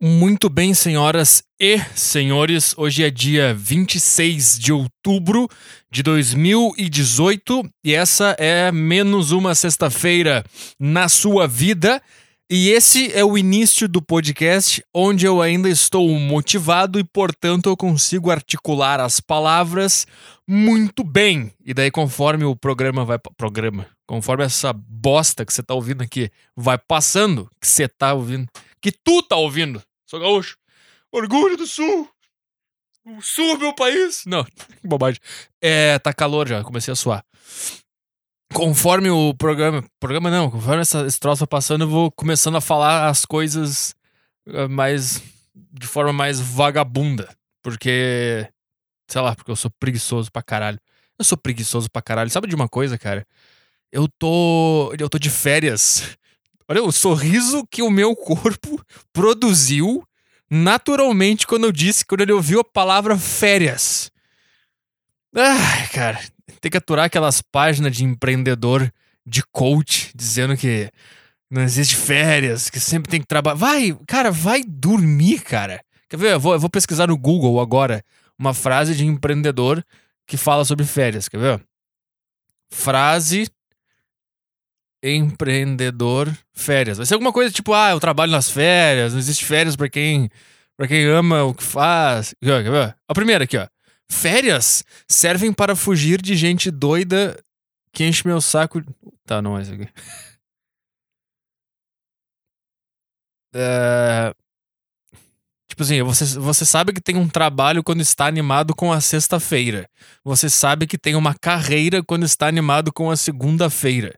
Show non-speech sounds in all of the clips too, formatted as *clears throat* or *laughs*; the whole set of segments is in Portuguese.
Muito bem, senhoras e senhores. Hoje é dia 26 de outubro de 2018 e essa é menos uma sexta-feira na sua vida. E esse é o início do podcast onde eu ainda estou motivado e, portanto, eu consigo articular as palavras muito bem. E daí, conforme o programa vai. Programa. Conforme essa bosta que você tá ouvindo aqui vai passando, que você tá ouvindo, que tu tá ouvindo Sou gaúcho. Orgulho do Sul. O Sul é meu país. Não, que *laughs* bobagem. É, tá calor já, comecei a suar. Conforme o programa. Programa não, conforme essa, esse troço passando, eu vou começando a falar as coisas eh, mais. de forma mais vagabunda. Porque. Sei lá, porque eu sou preguiçoso pra caralho. Eu sou preguiçoso pra caralho. Sabe de uma coisa, cara? Eu tô. Eu tô de férias Olha o sorriso que o meu corpo *laughs* produziu naturalmente quando eu disse, quando ele ouviu a palavra férias. Ai, cara, tem que aturar aquelas páginas de empreendedor, de coach, dizendo que não existe férias, que sempre tem que trabalhar. Vai, cara, vai dormir, cara. Quer ver? Eu vou, eu vou pesquisar no Google agora uma frase de empreendedor que fala sobre férias. Quer ver? Frase empreendedor férias. Vai ser alguma coisa tipo, ah, eu trabalho nas férias, não existe férias para quem para quem ama o que faz. A primeira aqui, ó. Férias servem para fugir de gente doida que enche meu saco. Tá, não é isso aqui. *laughs* É... Tipo assim, você, você sabe que tem um trabalho quando está animado com a sexta-feira. Você sabe que tem uma carreira quando está animado com a segunda-feira.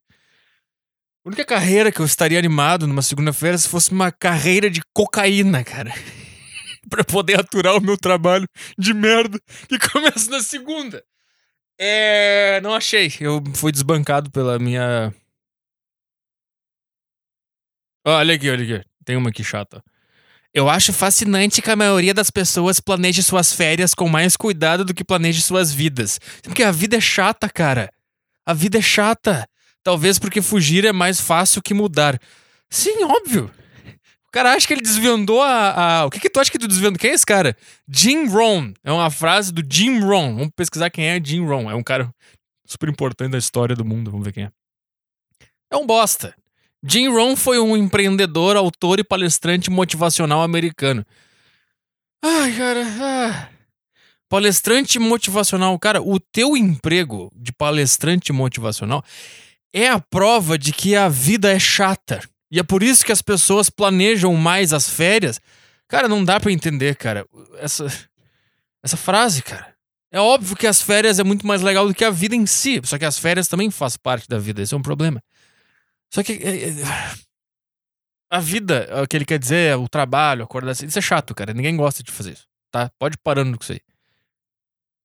A única carreira que eu estaria animado numa segunda-feira se fosse uma carreira de cocaína, cara. *laughs* para poder aturar o meu trabalho de merda que *laughs* começa na segunda. É. Não achei. Eu fui desbancado pela minha. Olha aqui, olha aqui. Tem uma aqui chata. Eu acho fascinante que a maioria das pessoas planeje suas férias com mais cuidado do que planeje suas vidas. Porque a vida é chata, cara. A vida é chata. Talvez porque fugir é mais fácil que mudar. Sim, óbvio. O cara acha que ele desvendou a. a... O que, que tu acha que tu desvendou? Quem é esse cara? Jim Rohn. É uma frase do Jim Rohn. Vamos pesquisar quem é Jim Rohn. É um cara super importante da história do mundo. Vamos ver quem é. É um bosta. Jim Rohn foi um empreendedor, autor e palestrante motivacional americano. Ai, cara. Ah. Palestrante motivacional. Cara, o teu emprego de palestrante motivacional é a prova de que a vida é chata. E é por isso que as pessoas planejam mais as férias. Cara, não dá para entender, cara. Essa, essa frase, cara. É óbvio que as férias é muito mais legal do que a vida em si. Só que as férias também faz parte da vida. Esse é um problema. Só que. É, é, a vida, o que ele quer dizer é o trabalho, acordar assim. Isso é chato, cara. Ninguém gosta de fazer isso. Tá? Pode ir parando com isso aí.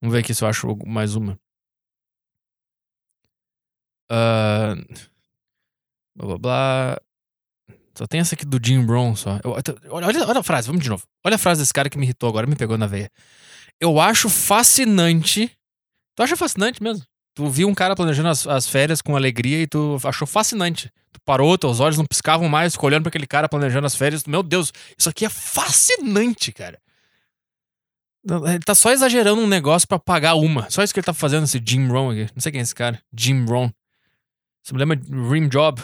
Vamos ver aqui se eu acho mais uma. Uh, blá blá blá. Só tem essa aqui do Jim Brown só. Eu, olha, olha, a frase, vamos de novo. Olha a frase desse cara que me irritou agora, me pegou na veia. Eu acho fascinante. Tu acha fascinante mesmo? Tu viu um cara planejando as, as férias com alegria e tu achou fascinante. Tu parou, teus olhos não piscavam mais, ficou olhando pra aquele cara planejando as férias. Meu Deus, isso aqui é fascinante, cara. Ele tá só exagerando um negócio para pagar uma. Só isso que ele tá fazendo, esse Jim Rohn aqui. Não sei quem é esse cara. Jim Rohn. Você me lembra de Rim Job?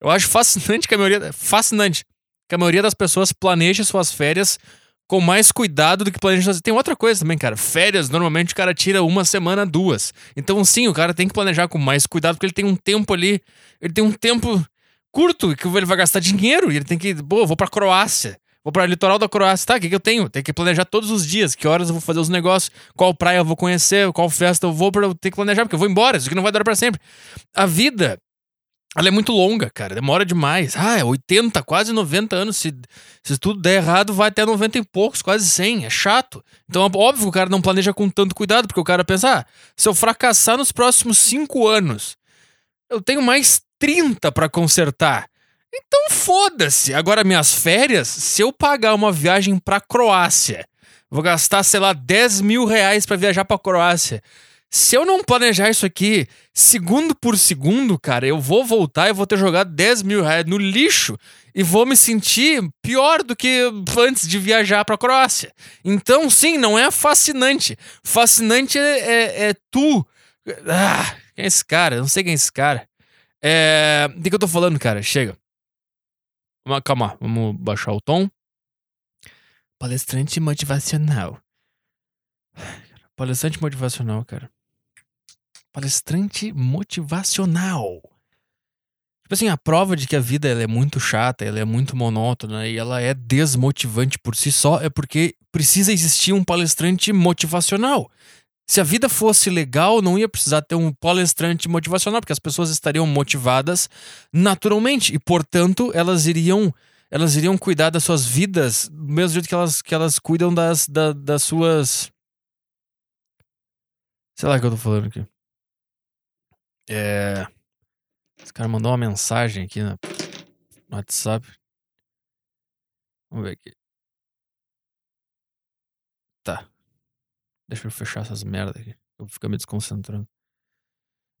Eu acho fascinante que a maioria. Fascinante. Que a maioria das pessoas planeja suas férias com mais cuidado do que planeja suas. Tem outra coisa também, cara. Férias, normalmente o cara tira uma semana, duas. Então, sim, o cara tem que planejar com mais cuidado, porque ele tem um tempo ali. Ele tem um tempo curto que ele vai gastar dinheiro. E ele tem que. Pô, vou pra Croácia. Vou para o litoral da Croácia. Tá, o que, que eu tenho? Tenho que planejar todos os dias. Que horas eu vou fazer os negócios. Qual praia eu vou conhecer. Qual festa eu vou. Eu ter que planejar, porque eu vou embora. Isso aqui não vai durar para sempre. A vida, ela é muito longa, cara. Demora demais. Ah, é 80, quase 90 anos. Se, se tudo der errado, vai até 90 e poucos, quase 100. É chato. Então, é óbvio que o cara não planeja com tanto cuidado, porque o cara pensa, ah, se eu fracassar nos próximos 5 anos, eu tenho mais 30 para consertar. Então foda-se. Agora, minhas férias, se eu pagar uma viagem pra Croácia, vou gastar, sei lá, 10 mil reais pra viajar pra Croácia. Se eu não planejar isso aqui segundo por segundo, cara, eu vou voltar e vou ter jogado 10 mil reais no lixo e vou me sentir pior do que antes de viajar pra Croácia. Então, sim, não é fascinante. Fascinante é, é, é tu. Ah, quem é esse cara? Eu não sei quem é esse cara. É. De que eu tô falando, cara? Chega. Calma, vamos baixar o tom. Palestrante motivacional. Palestrante motivacional, cara. Palestrante motivacional. Tipo assim, a prova de que a vida ela é muito chata, ela é muito monótona e ela é desmotivante por si só é porque precisa existir um palestrante motivacional. Se a vida fosse legal, não ia precisar ter um palestrante motivacional, porque as pessoas estariam motivadas naturalmente e, portanto, elas iriam elas iriam cuidar das suas vidas do mesmo jeito que elas, que elas cuidam das, da, das suas. Sei lá o que eu tô falando aqui. É. Esse cara mandou uma mensagem aqui no WhatsApp. Vamos ver aqui. Tá. Deixa eu fechar essas merdas aqui. Eu vou ficar me desconcentrando.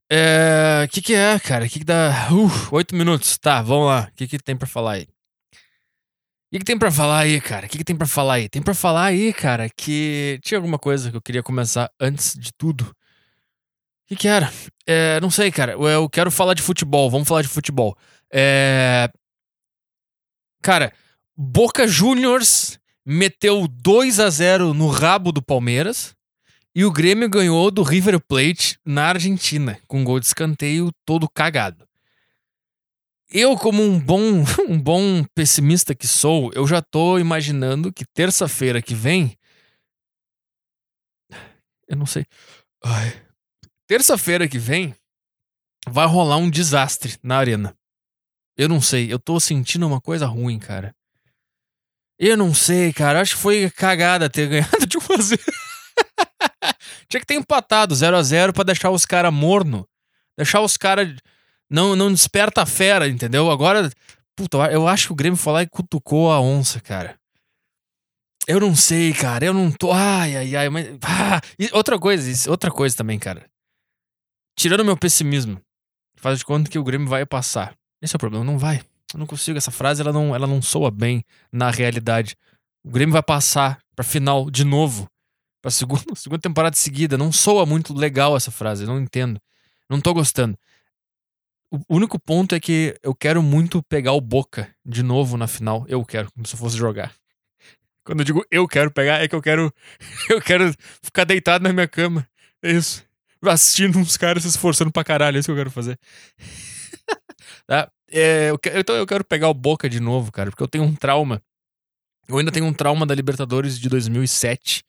É. O que, que é, cara? O que, que dá. Uh, oito minutos. Tá, vamos lá. O que, que tem pra falar aí? O que, que, tem para falar aí, cara? O que, que, tem para falar aí? Tem para falar aí, cara, que tinha alguma coisa que eu queria começar antes de tudo. O que, que era? É, não sei, cara. Eu quero falar de futebol. Vamos falar de futebol. É... Cara, Boca Juniors meteu 2 a 0 no rabo do Palmeiras e o Grêmio ganhou do River Plate na Argentina, com gol de escanteio todo cagado. Eu, como um bom, *laughs* um bom pessimista que sou, eu já tô imaginando que terça-feira que vem. Eu não sei. Terça-feira que vem vai rolar um desastre na arena. Eu não sei, eu tô sentindo uma coisa ruim, cara. Eu não sei, cara. Acho que foi cagada ter *laughs* ganhado de 1 a 0. Tinha que ter empatado 0 a 0 para deixar os caras morno. Deixar os caras não, não desperta a fera, entendeu? Agora, puta, eu acho que o Grêmio foi lá e cutucou a onça, cara. Eu não sei, cara. Eu não tô. Ai, ai, ai. Mas... Ah, outra coisa, outra coisa também, cara. Tirando meu pessimismo, faz de conta que o Grêmio vai passar. Esse é o problema, não vai. Eu não consigo. Essa frase ela não, ela não soa bem na realidade. O Grêmio vai passar pra final de novo. Pra segunda, *laughs* segunda temporada seguida. Não soa muito legal essa frase. Não entendo. Não tô gostando. O único ponto é que eu quero muito pegar o Boca de novo na final. Eu quero, como se eu fosse jogar. *laughs* Quando eu digo eu quero pegar, é que eu quero. *laughs* Eu quero ficar deitado na minha cama. É isso. Assistindo uns caras se esforçando pra caralho. É isso que eu quero fazer. tá? É, eu, então eu quero pegar o Boca de novo, cara, porque eu tenho um trauma. Eu ainda tenho um trauma da Libertadores de 2007.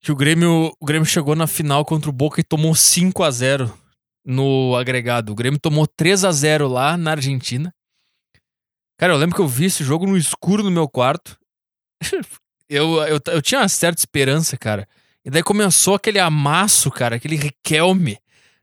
Que o Grêmio, o Grêmio chegou na final contra o Boca e tomou 5 a 0 no agregado. O Grêmio tomou 3 a 0 lá na Argentina. Cara, eu lembro que eu vi esse jogo no escuro no meu quarto. *laughs* eu, eu, eu tinha uma certa esperança, cara. E daí começou aquele amasso, cara, aquele Riquelme.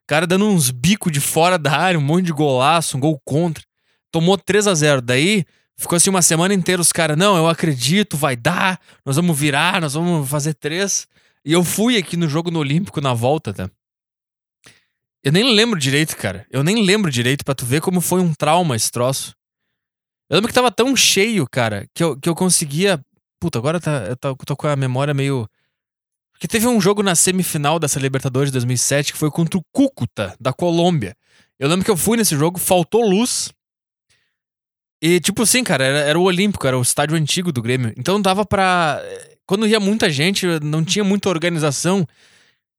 Cara dando uns bicos de fora da área, um monte de golaço, um gol contra. Tomou 3 a 0 Daí ficou assim uma semana inteira os caras, não, eu acredito, vai dar, nós vamos virar, nós vamos fazer três. E eu fui aqui no jogo no Olímpico na volta, tá? Eu nem lembro direito, cara. Eu nem lembro direito para tu ver como foi um trauma esse troço. Eu lembro que tava tão cheio, cara, que eu, que eu conseguia. Puta, agora tá, eu tô, tô com a memória meio. Porque teve um jogo na semifinal dessa Libertadores de 2007 que foi contra o Cúcuta, da Colômbia. Eu lembro que eu fui nesse jogo, faltou luz. E, tipo assim, cara, era, era o Olímpico, era o estádio antigo do Grêmio. Então dava pra. Quando ia muita gente, não tinha muita organização.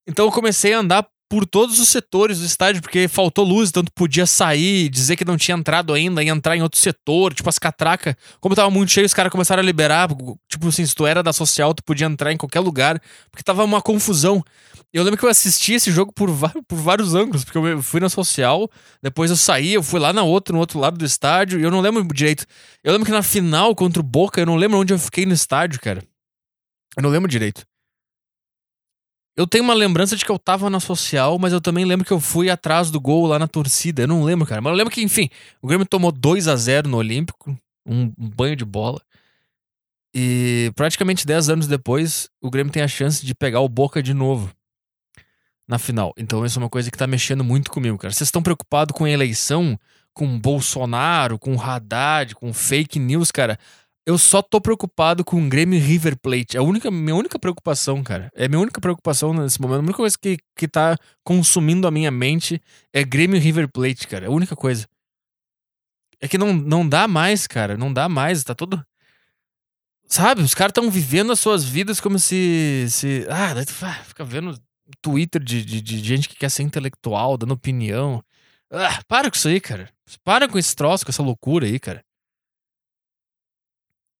Então eu comecei a andar por todos os setores do estádio, porque faltou luz, tu podia sair, dizer que não tinha entrado ainda, e entrar em outro setor, tipo as catracas. Como tava muito cheio, os caras começaram a liberar, tipo assim, se tu era da social, tu podia entrar em qualquer lugar, porque tava uma confusão. Eu lembro que eu assisti esse jogo por, por vários ângulos, porque eu fui na social, depois eu saí, eu fui lá na outra, no outro lado do estádio, e eu não lembro direito. Eu lembro que na final contra o Boca, eu não lembro onde eu fiquei no estádio, cara. Eu não lembro direito. Eu tenho uma lembrança de que eu tava na social, mas eu também lembro que eu fui atrás do gol lá na torcida. Eu não lembro, cara. Mas eu lembro que, enfim, o Grêmio tomou 2 a 0 no Olímpico, um, banho de bola. E praticamente 10 anos depois, o Grêmio tem a chance de pegar o Boca de novo. na final. Então isso é uma coisa que tá mexendo muito comigo, cara. Vocês estão preocupados com eleição, com Bolsonaro, com Haddad, com fake news, cara. Eu só tô preocupado com o Grêmio River Plate. É a única, minha única preocupação, cara. É a minha única preocupação nesse momento. A única coisa que, que tá consumindo a minha mente é Grêmio River Plate, cara. É a única coisa. É que não, não dá mais, cara. Não dá mais. Tá todo. Sabe? Os caras estão vivendo as suas vidas como se. se... Ah, daí tu fica vendo Twitter de, de, de gente que quer ser intelectual, dando opinião. Ah, para com isso aí, cara. Para com esse troço, com essa loucura aí, cara.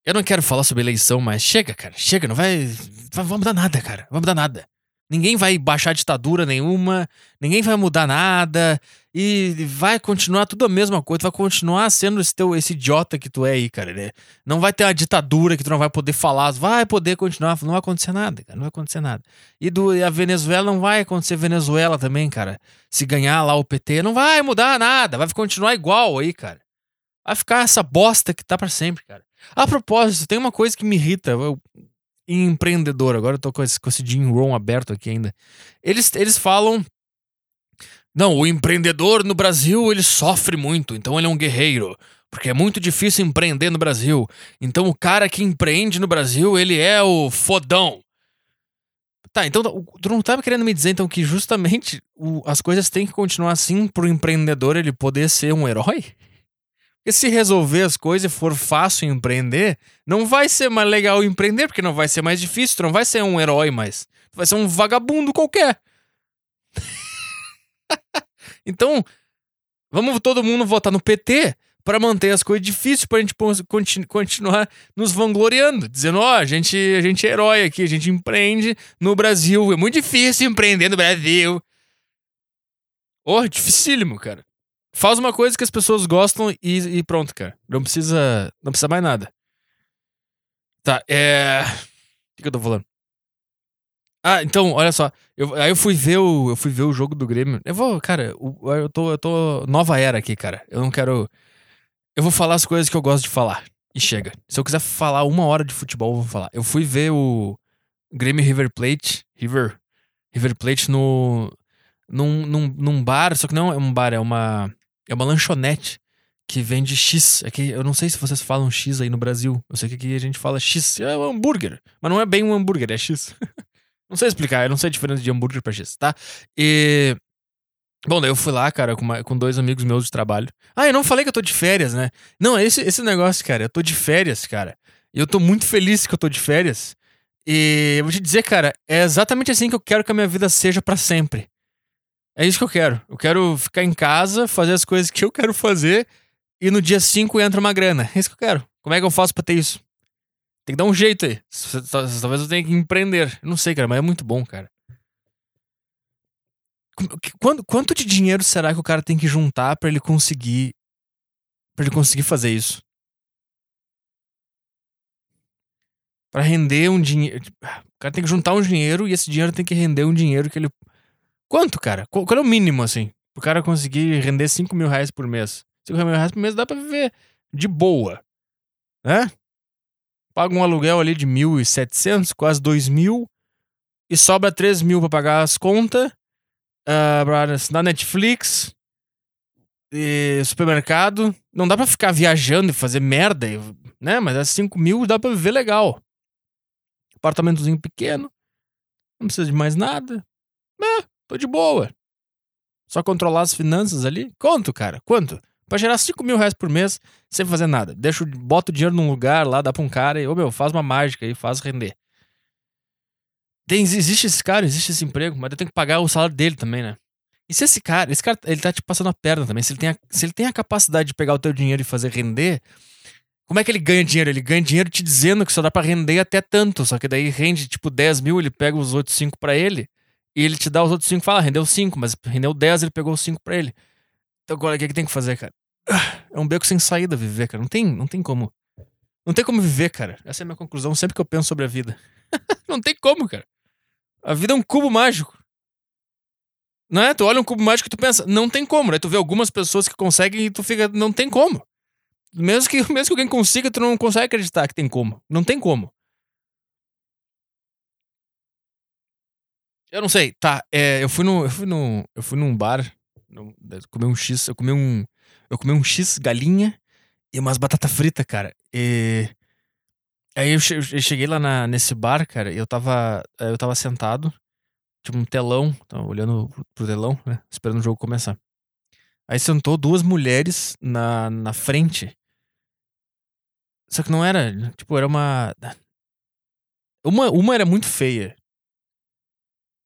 Eu não quero falar sobre eleição, mas chega, cara. Chega, não vai. Vai mudar nada, cara. Vai mudar nada. Ninguém vai baixar ditadura nenhuma, ninguém vai mudar nada e vai continuar tudo a mesma coisa, vai continuar sendo esse, teu, esse idiota que tu é aí, cara. Né? Não vai ter uma ditadura que tu não vai poder falar, vai poder continuar, não vai acontecer nada, cara, não vai acontecer nada. E, do, a Venezuela não vai acontecer Venezuela também, cara. Se ganhar lá o PT, não vai mudar nada, vai continuar igual aí, cara. Vai ficar essa bosta que tá para sempre, cara. A propósito, tem uma coisa que me irrita. Eu, empreendedor, agora eu tô com esse, com esse Jim Rohn aberto aqui ainda. Eles, eles falam. Não, o empreendedor no Brasil ele sofre muito, então ele é um guerreiro. Porque é muito difícil empreender no Brasil. Então o cara que empreende no Brasil, ele é o fodão. Tá, então tu não tá querendo me dizer então que justamente o, as coisas têm que continuar assim pro empreendedor ele poder ser um herói? Porque se resolver as coisas for fácil empreender, não vai ser mais legal empreender, porque não vai ser mais difícil, não vai ser um herói mais. Vai ser um vagabundo qualquer. *laughs* então, vamos todo mundo votar no PT para manter as coisas difíceis pra gente continu continuar nos vangloriando, dizendo, ó, oh, a gente, a gente é herói aqui, a gente empreende no Brasil, é muito difícil empreender no Brasil. Oh, dificílimo, cara. Faz uma coisa que as pessoas gostam e, e pronto, cara. Não precisa. Não precisa mais nada. Tá, é. O que, eu tô falando? Ah, então, olha só. Eu, aí eu fui ver o. Eu fui ver o jogo do Grêmio. Eu vou, cara, eu tô, eu tô. Nova era aqui, cara. Eu não quero. Eu vou falar as coisas que eu gosto de falar. E chega. Se eu quiser falar uma hora de futebol, eu vou falar. Eu fui ver o Grêmio River Plate. River. River Plate no. Num, num, num bar, só que não é um bar, é uma. É uma lanchonete que vende X. É que eu não sei se vocês falam X aí no Brasil. Eu sei que aqui a gente fala X. É um hambúrguer. Mas não é bem um hambúrguer, é X. *laughs* não sei explicar, eu não sei a diferença de hambúrguer pra X, tá? E. Bom, daí eu fui lá, cara, com, uma, com dois amigos meus de trabalho. Ah, eu não falei que eu tô de férias, né? Não, esse, esse negócio, cara, eu tô de férias, cara. E eu tô muito feliz que eu tô de férias. E eu vou te dizer, cara, é exatamente assim que eu quero que a minha vida seja para sempre. É isso que eu quero. Eu quero ficar em casa, fazer as coisas que eu quero fazer e no dia 5 entra uma grana. É isso que eu quero. Como é que eu faço pra ter isso? Tem que dar um jeito aí. Talvez eu tenha que empreender. Eu não sei, cara, mas é muito bom, cara. Quanto, quanto de dinheiro será que o cara tem que juntar para ele conseguir para ele conseguir fazer isso? Para render um dinheiro, o cara tem que juntar um dinheiro e esse dinheiro tem que render um dinheiro que ele Quanto, cara? Qual, qual é o mínimo, assim? O cara conseguir render 5 mil reais por mês. 5 mil reais por mês dá pra viver de boa. Né? Paga um aluguel ali de 1.700, quase 2 mil. E sobra 3 mil pra pagar as contas. Uh, pra assinar Netflix. E supermercado. Não dá pra ficar viajando e fazer merda, né? Mas é 5 mil dá pra viver legal. Apartamentozinho pequeno. Não precisa de mais nada. É, Tô de boa. Só controlar as finanças ali. Quanto, cara? Quanto? Pra gerar 5 mil reais por mês sem fazer nada. Deixa, bota o dinheiro num lugar lá, dá pra um cara e, ô meu, faz uma mágica aí, faz render. Tem, existe esse cara, existe esse emprego, mas eu tenho que pagar o salário dele também, né? E se esse cara, esse cara, ele tá te passando a perna também. Se ele, tem a, se ele tem a capacidade de pegar o teu dinheiro e fazer render, como é que ele ganha dinheiro? Ele ganha dinheiro te dizendo que só dá pra render até tanto. Só que daí rende tipo 10 mil, ele pega os outros 5 pra ele. E ele te dá os outros 5 e fala, ah, rendeu 5, mas rendeu 10, ele pegou os 5 pra ele. Então agora o que, é que tem que fazer, cara? É um beco sem saída viver, cara. Não tem, não tem como. Não tem como viver, cara. Essa é a minha conclusão sempre que eu penso sobre a vida. *laughs* não tem como, cara. A vida é um cubo mágico. Não é? Tu olha um cubo mágico e tu pensa, não tem como. Aí tu vê algumas pessoas que conseguem e tu fica, não tem como. Mesmo que, *laughs* mesmo que alguém consiga, tu não consegue acreditar que tem como. Não tem como. Eu não sei, tá. É, eu fui no. Eu fui no. Eu fui num bar. Comer um X. Eu comi um. Eu comi um X galinha e umas batata frita, cara. E. Aí eu, cheguei lá na, nesse bar, cara, e eu tava. Eu tava sentado. Tipo um telão. Tava olhando pro telão, né? Esperando o jogo começar. Aí sentou duas mulheres na, na frente. Só que não era. Tipo, era uma. Uma, uma era muito feia.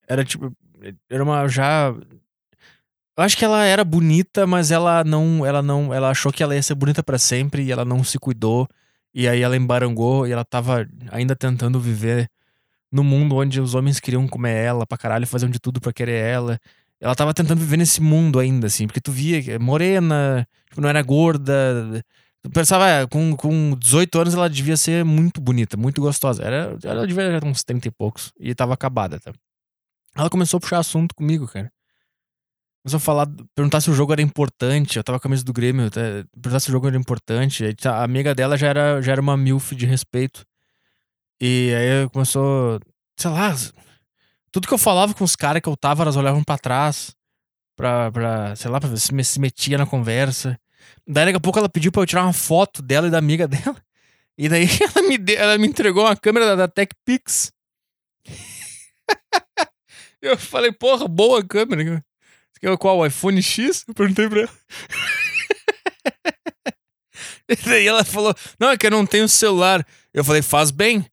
Era tipo. Era uma já. Eu acho que ela era bonita, mas ela não. Ela não. Ela achou que ela ia ser bonita para sempre e ela não se cuidou. E aí ela embarangou e ela tava ainda tentando viver no mundo onde os homens queriam comer ela pra caralho, faziam de tudo pra querer ela. Ela tava tentando viver nesse mundo ainda, assim, porque tu via que é morena, tipo, não era gorda. Tu pensava, é, com, com 18 anos ela devia ser muito bonita, muito gostosa. Era, ela devia ter uns 30 e poucos. E tava acabada, tá? Ela começou a puxar assunto comigo, cara. Começou a falar, perguntar se o jogo era importante. Eu tava com a camisa do Grêmio, perguntar se o jogo era importante. Tá, a amiga dela já era, já era uma milf de respeito. E aí começou, sei lá, tudo que eu falava com os caras que eu tava, elas olhavam para trás. Pra, pra, sei lá, pra ver se, se metia na conversa. Daí daqui a pouco ela pediu pra eu tirar uma foto dela e da amiga *laughs* dela. E daí *laughs* ela me, deu, ela me entregou uma câmera da, da TechPix. *laughs* eu falei, porra, boa câmera. Você quer qual? O iPhone X? Eu perguntei pra ela. *laughs* e daí ela falou, não, é que eu não tenho celular. Eu falei, faz bem.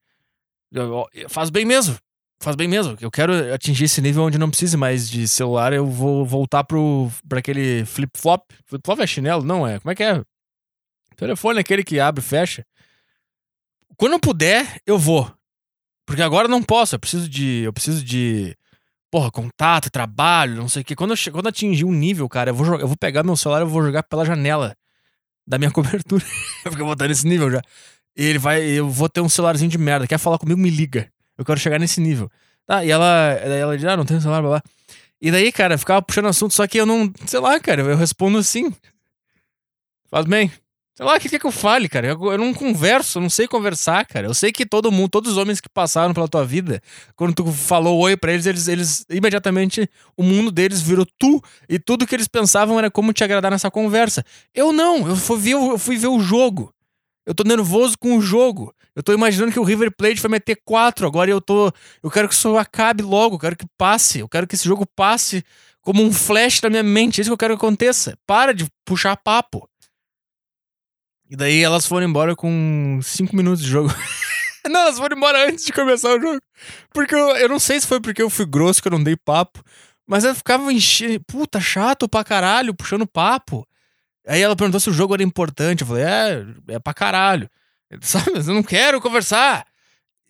Eu, faz bem mesmo faz bem mesmo. Eu quero atingir esse nível onde não precise mais de celular. Eu vou voltar pro, pra aquele flip-flop. Flip-flop é chinelo? Não é. Como é que é? Telefone é aquele que abre e fecha. Quando eu puder, eu vou. Porque agora eu não posso. Eu preciso de. Eu preciso de. Porra, contato, trabalho, não sei o quê. Quando eu, quando eu atingir um nível, cara, eu vou, jogar, eu vou pegar meu celular e vou jogar pela janela da minha *laughs* cobertura. Porque eu vou estar nesse nível já. Ele vai. Eu vou ter um celularzinho de merda. Quer falar comigo? Me liga. Eu quero chegar nesse nível. Tá, e ela, ela diz, ah, não tem celular, blá blá. E daí, cara, ficava puxando assunto, só que eu não, sei lá, cara, eu respondo assim. Faz bem. Sei lá, o que quer que eu fale, cara? Eu, eu, não converso, eu não sei conversar, cara. Eu sei que todo mundo, todos os homens que passaram pela tua vida, quando tu falou oi pra eles, eles, eles imediatamente, o mundo deles virou tu, e tudo que eles pensavam era como te agradar nessa conversa. Eu não, eu fui ver, eu fui ver o jogo. Eu tô nervoso com o jogo. Eu tô imaginando que o River Plate vai meter quatro. Agora eu tô. Eu quero que isso acabe logo. Eu quero que passe. Eu quero que esse jogo passe como um flash na minha mente. É isso que eu quero que aconteça. Para de puxar papo. E daí elas foram embora com cinco minutos de jogo. *laughs* não, elas foram embora antes de começar o jogo. Porque eu, eu não sei se foi porque eu fui grosso que eu não dei papo. Mas elas ficavam enchendo. Puta, chato pra caralho, puxando papo. Aí ela perguntou se o jogo era importante. Eu falei, é, é pra caralho. *laughs* Sabe, eu não quero conversar.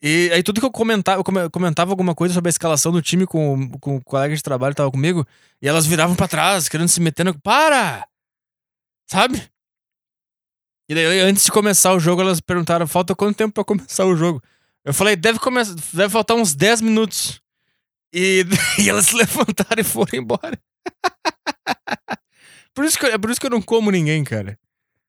E aí tudo que eu comentava, eu comentava alguma coisa sobre a escalação do time com, com o colega de trabalho que tava comigo, e elas viravam para trás, querendo se meter no. Para! Sabe? E daí, antes de começar o jogo, elas perguntaram: falta quanto tempo para começar o jogo? Eu falei: deve, começar, deve faltar uns 10 minutos. E, *laughs* e elas se *laughs* levantaram e foram embora. *laughs* Por isso que, é por isso que eu não como ninguém, cara.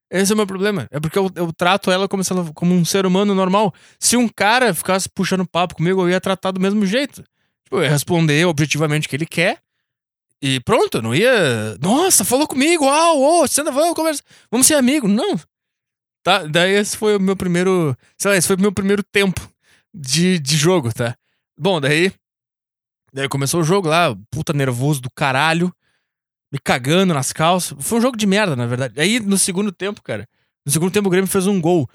Esse é o meu problema. É porque eu, eu trato ela como, ela como um ser humano normal. Se um cara ficasse puxando papo comigo, eu ia tratar do mesmo jeito. Tipo, eu ia responder objetivamente o que ele quer. E pronto, eu não ia. Nossa, falou comigo, uau, uau, senta, vamos conversar. Vamos ser amigos. Não. Tá? Daí esse foi o meu primeiro. Sei lá, esse foi o meu primeiro tempo de, de jogo, tá? Bom, daí. Daí começou o jogo lá, puta nervoso do caralho me cagando nas calças. Foi um jogo de merda, na verdade. Aí, no segundo tempo, cara, no segundo tempo o Grêmio fez um gol.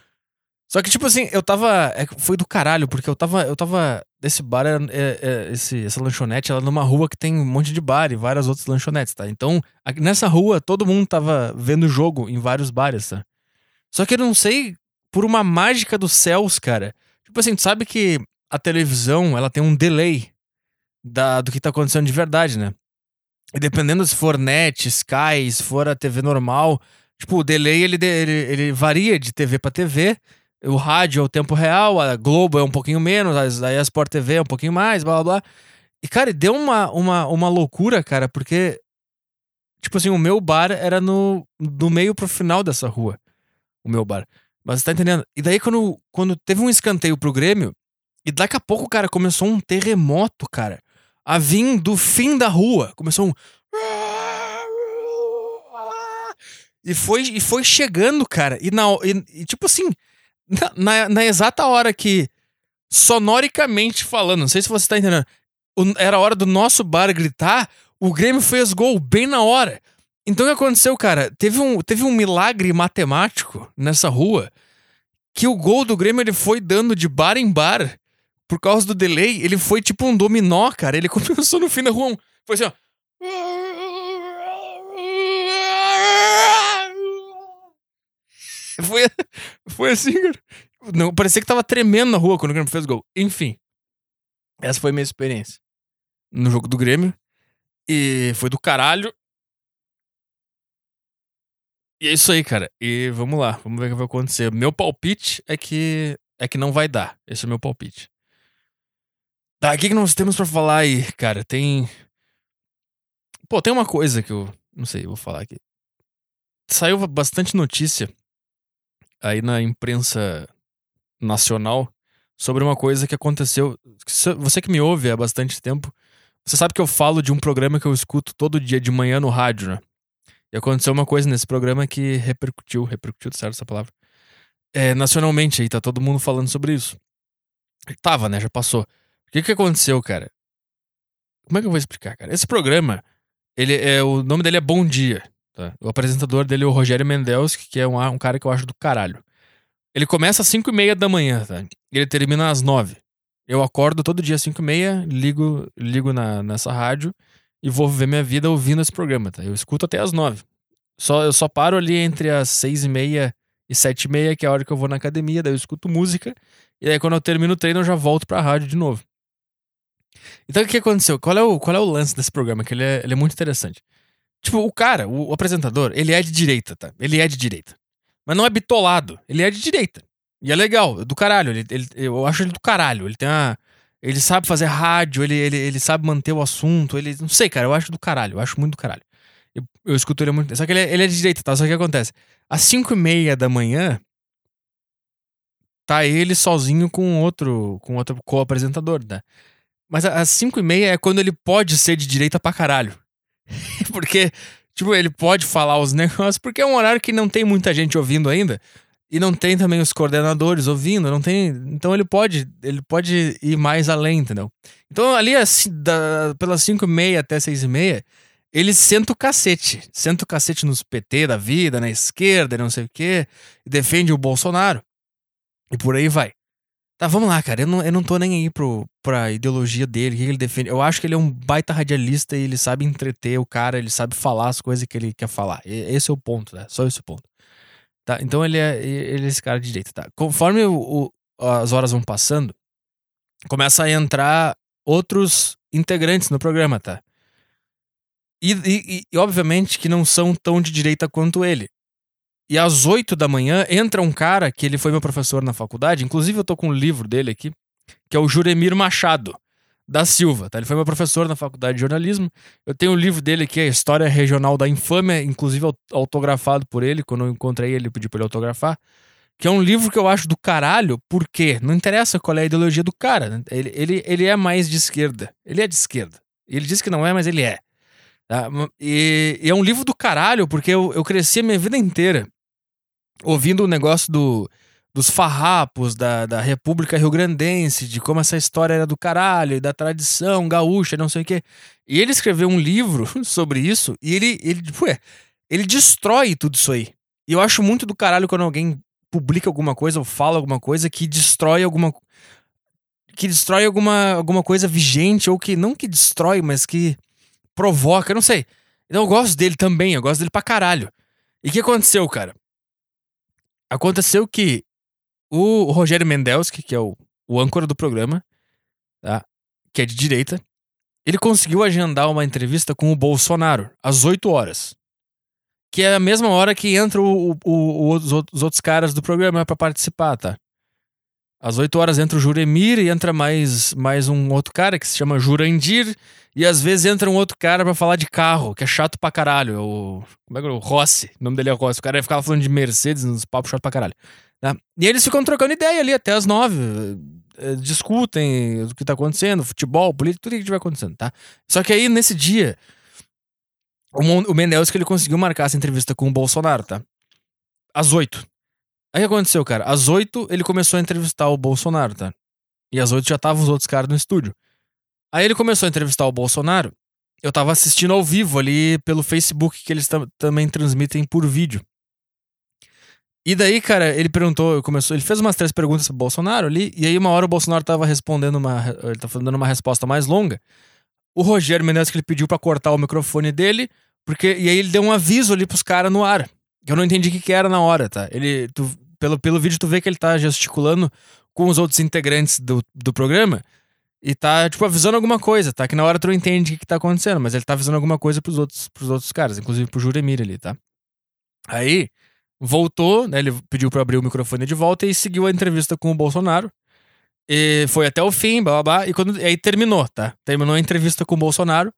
Só que, tipo assim, eu tava. É, foi do caralho, porque eu tava. Eu tava. Esse bar, é, é, esse, essa lanchonete, ela é numa rua que tem um monte de bar e várias outras lanchonetes, tá? Então, nessa rua, todo mundo tava vendo o jogo em vários bares, tá? Só que eu não sei, por uma mágica dos céus, cara. Tipo assim, tu sabe que a televisão, ela tem um delay da, do que tá acontecendo de verdade, né? E dependendo se for net, Sky, se for a TV normal, tipo, o delay ele, ele, ele varia de TV para TV. O rádio é o tempo real, a Globo é um pouquinho menos, aí a Sport TV é um pouquinho mais, blá blá blá. E, cara, deu uma, uma, uma loucura, cara, porque, tipo assim, o meu bar era no, do meio pro final dessa rua. O meu bar. Mas você tá entendendo? E daí, quando, quando teve um escanteio pro Grêmio, e daqui a pouco, cara, começou um terremoto, cara a vir do fim da rua. Começou um. E foi, e foi chegando, cara. E, na, e, e tipo assim, na, na, na, exata hora que, sonoricamente falando, não sei se você tá entendendo, era a hora do nosso bar gritar, o Grêmio fez gol bem na hora. Então o que aconteceu, cara? Teve um, teve um milagre matemático nessa rua que o gol do Grêmio ele foi dando de bar em bar por causa do delay. Ele foi tipo um dominó, cara. Ele *laughs* começou no fim da rua. Foi assim, ó. *laughs* Foi, foi assim, cara. Não, parecia que tava tremendo na rua quando o Grêmio fez gol. Enfim. Essa foi a minha experiência no jogo do Grêmio. E foi do caralho. E é isso aí, cara. E vamos lá, vamos ver o que vai acontecer. Meu palpite é que é que não vai dar. Esse é meu palpite. Tá, o que, que nós temos para falar aí, cara? Tem. Pô, tem uma coisa que eu. Não sei, vou falar aqui. Saiu bastante notícia aí na imprensa nacional sobre uma coisa que aconteceu. Você que me ouve há bastante tempo, você sabe que eu falo de um programa que eu escuto todo dia de manhã no rádio, né? E aconteceu uma coisa nesse programa que repercutiu, repercutiu, certo essa palavra? É, nacionalmente aí, tá todo mundo falando sobre isso. Tava, né? Já passou. O que que aconteceu, cara? Como é que eu vou explicar, cara? Esse programa, ele é o nome dele é Bom Dia, tá? O apresentador dele é o Rogério Mendelski, que é um, um cara que eu acho do caralho. Ele começa às 5 e meia da manhã, tá? Ele termina às 9. Eu acordo todo dia às 5 e meia, ligo, ligo na, nessa rádio e vou viver minha vida ouvindo esse programa, tá? Eu escuto até as 9. Só, eu só paro ali entre as 6 e meia e 7 e meia, que é a hora que eu vou na academia, daí eu escuto música. E aí quando eu termino o treino eu já volto pra rádio de novo. Então o que aconteceu? Qual é o, qual é o lance desse programa? Que ele é, ele é muito interessante. Tipo, o cara, o, o, apresentador, ele é de direita, tá? Ele é de direita. Mas não é bitolado. Ele é de direita. E é legal, é do caralho. Ele, ele, eu acho ele do caralho. Ele tem uma. Ele sabe fazer rádio, ele, ele, ele sabe manter o assunto. Ele. Não sei, cara. Eu acho do caralho. Eu acho muito do caralho. Eu, eu escuto ele muito. Só que ele é, ele é de direita, tá? Só que acontece? Às 5 e meia da manhã. Tá ele sozinho com outro. Com outro co-apresentador, né? Mas às 5 e meia é quando ele pode ser de direita pra caralho. *laughs* porque, tipo, ele pode falar os *laughs* negócios, porque é um horário que não tem muita gente ouvindo ainda. E não tem também os coordenadores ouvindo, não tem. Então ele pode, ele pode ir mais além, entendeu? Então ali assim, da, pelas 5 e meia até 6 e meia, ele senta o cacete. Senta o cacete nos PT da vida, na esquerda, não sei o quê, e defende o Bolsonaro. E por aí vai. Tá, vamos lá, cara. Eu não, eu não tô nem aí pro, pra ideologia dele, o que ele defende. Eu acho que ele é um baita radialista e ele sabe entreter o cara, ele sabe falar as coisas que ele quer falar. Esse é o ponto, né? Só esse ponto. Tá? Então ele é, ele é esse cara de direita. Tá? Conforme o, o, as horas vão passando, começa a entrar outros integrantes no programa, tá? E, e, e, obviamente que não são tão de direita quanto ele. E às 8 da manhã entra um cara que ele foi meu professor na faculdade, inclusive eu tô com um livro dele aqui, que é o Juremir Machado da Silva, tá? Ele foi meu professor na faculdade de jornalismo. Eu tenho um livro dele aqui, a História Regional da Infâmia, inclusive autografado por ele. Quando eu encontrei ele, eu pedi pra ele autografar. Que é um livro que eu acho do caralho, porque não interessa qual é a ideologia do cara. Né? Ele, ele, ele é mais de esquerda. Ele é de esquerda. Ele diz que não é, mas ele é. Tá? E, e, é um livro do caralho, porque eu, eu cresci a minha vida inteira ouvindo o negócio do, dos farrapos da, da República Rio Grandense, de como essa história era do caralho, e da tradição gaúcha, não sei o quê. E ele escreveu um livro *laughs* sobre isso, e ele, ele, tipo, é, ele destrói tudo isso aí. E eu acho muito do caralho quando alguém publica alguma coisa ou fala alguma coisa que destrói alguma que destrói alguma, alguma coisa vigente ou que não que destrói, mas que provoca, eu não sei. Então eu gosto dele também, eu gosto dele pra caralho. E o que aconteceu, cara? Aconteceu que o Rogério Mendelski, que é o, o âncora do programa, tá? que é de direita, ele conseguiu agendar uma entrevista com o Bolsonaro às 8 horas. Que é a mesma hora que entra o, o, os, outros caras do programa para participar, tá? Às 8 horas entra o Juremir e entra mais, mais um outro cara que se chama Jurandir. E às vezes entra um outro cara para falar de carro, que é chato pra caralho. É o, como é que é? O Rossi. O nome dele é Rossi. O cara ficava falando de Mercedes nos papos chato pra caralho. Né? E eles ficam trocando ideia ali até as nove. eh, discutem o que tá acontecendo, futebol, política, tudo que estiver acontecendo, tá? Só que aí, nesse dia, o, o Mendelski, ele conseguiu marcar essa entrevista com o Bolsonaro, tá? Às oito. Aí o que aconteceu, cara? Às oito, ele começou a entrevistar o Bolsonaro, tá? E às oito já estavam os outros caras no estúdio. Aí ele começou a entrevistar o Bolsonaro. Eu tava assistindo ao vivo ali pelo Facebook, que eles tam- também transmitem por vídeo. E daí, cara, ele perguntou, começou, ele fez umas três perguntas pro Bolsonaro ali, e aí uma hora o Bolsonaro tava respondendo uma, ele tava dando uma resposta mais longa. O Rogério Mendes que ele pediu pra cortar o microfone dele, porque e aí ele deu um aviso ali pros caras no ar. Que eu não entendi o que, que era na hora, tá? Ele, tu- pelo, pelo vídeo tu vê que ele tá gesticulando com os outros integrantes do, do programa e tá, tipo, avisando alguma coisa, tá? Que na hora tu não entende o que, que tá acontecendo, mas ele tá avisando alguma coisa pros outros, pros outros caras, inclusive pro Juremir ali, tá? Aí, voltou, né? Ele pediu pra abrir o microfone de volta e seguiu a entrevista com o Bolsonaro. E foi até o fim, blá blá blá. E quando, aí terminou, tá? Terminou a entrevista com o Bolsonaro.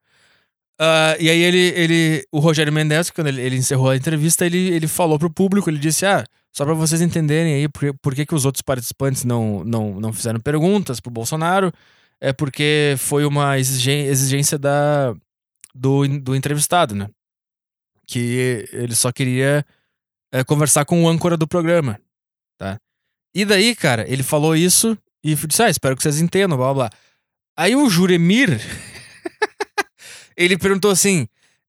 Ah, e aí ele, ele, o Rogério Mendes, quando ele, ele encerrou a entrevista, ele, ele falou pro público, ele disse, ah, só pra vocês entenderem aí por, por que, que os outros participantes não, não, não fizeram perguntas pro Bolsonaro, é porque foi uma exigência da, do, do entrevistado, né? Que ele só queria é, conversar com o âncora do programa, tá? E daí, cara, ele falou isso e disse, ah, espero que vocês entendam, blá blá. Aí o Juremir, *laughs* ele perguntou assim,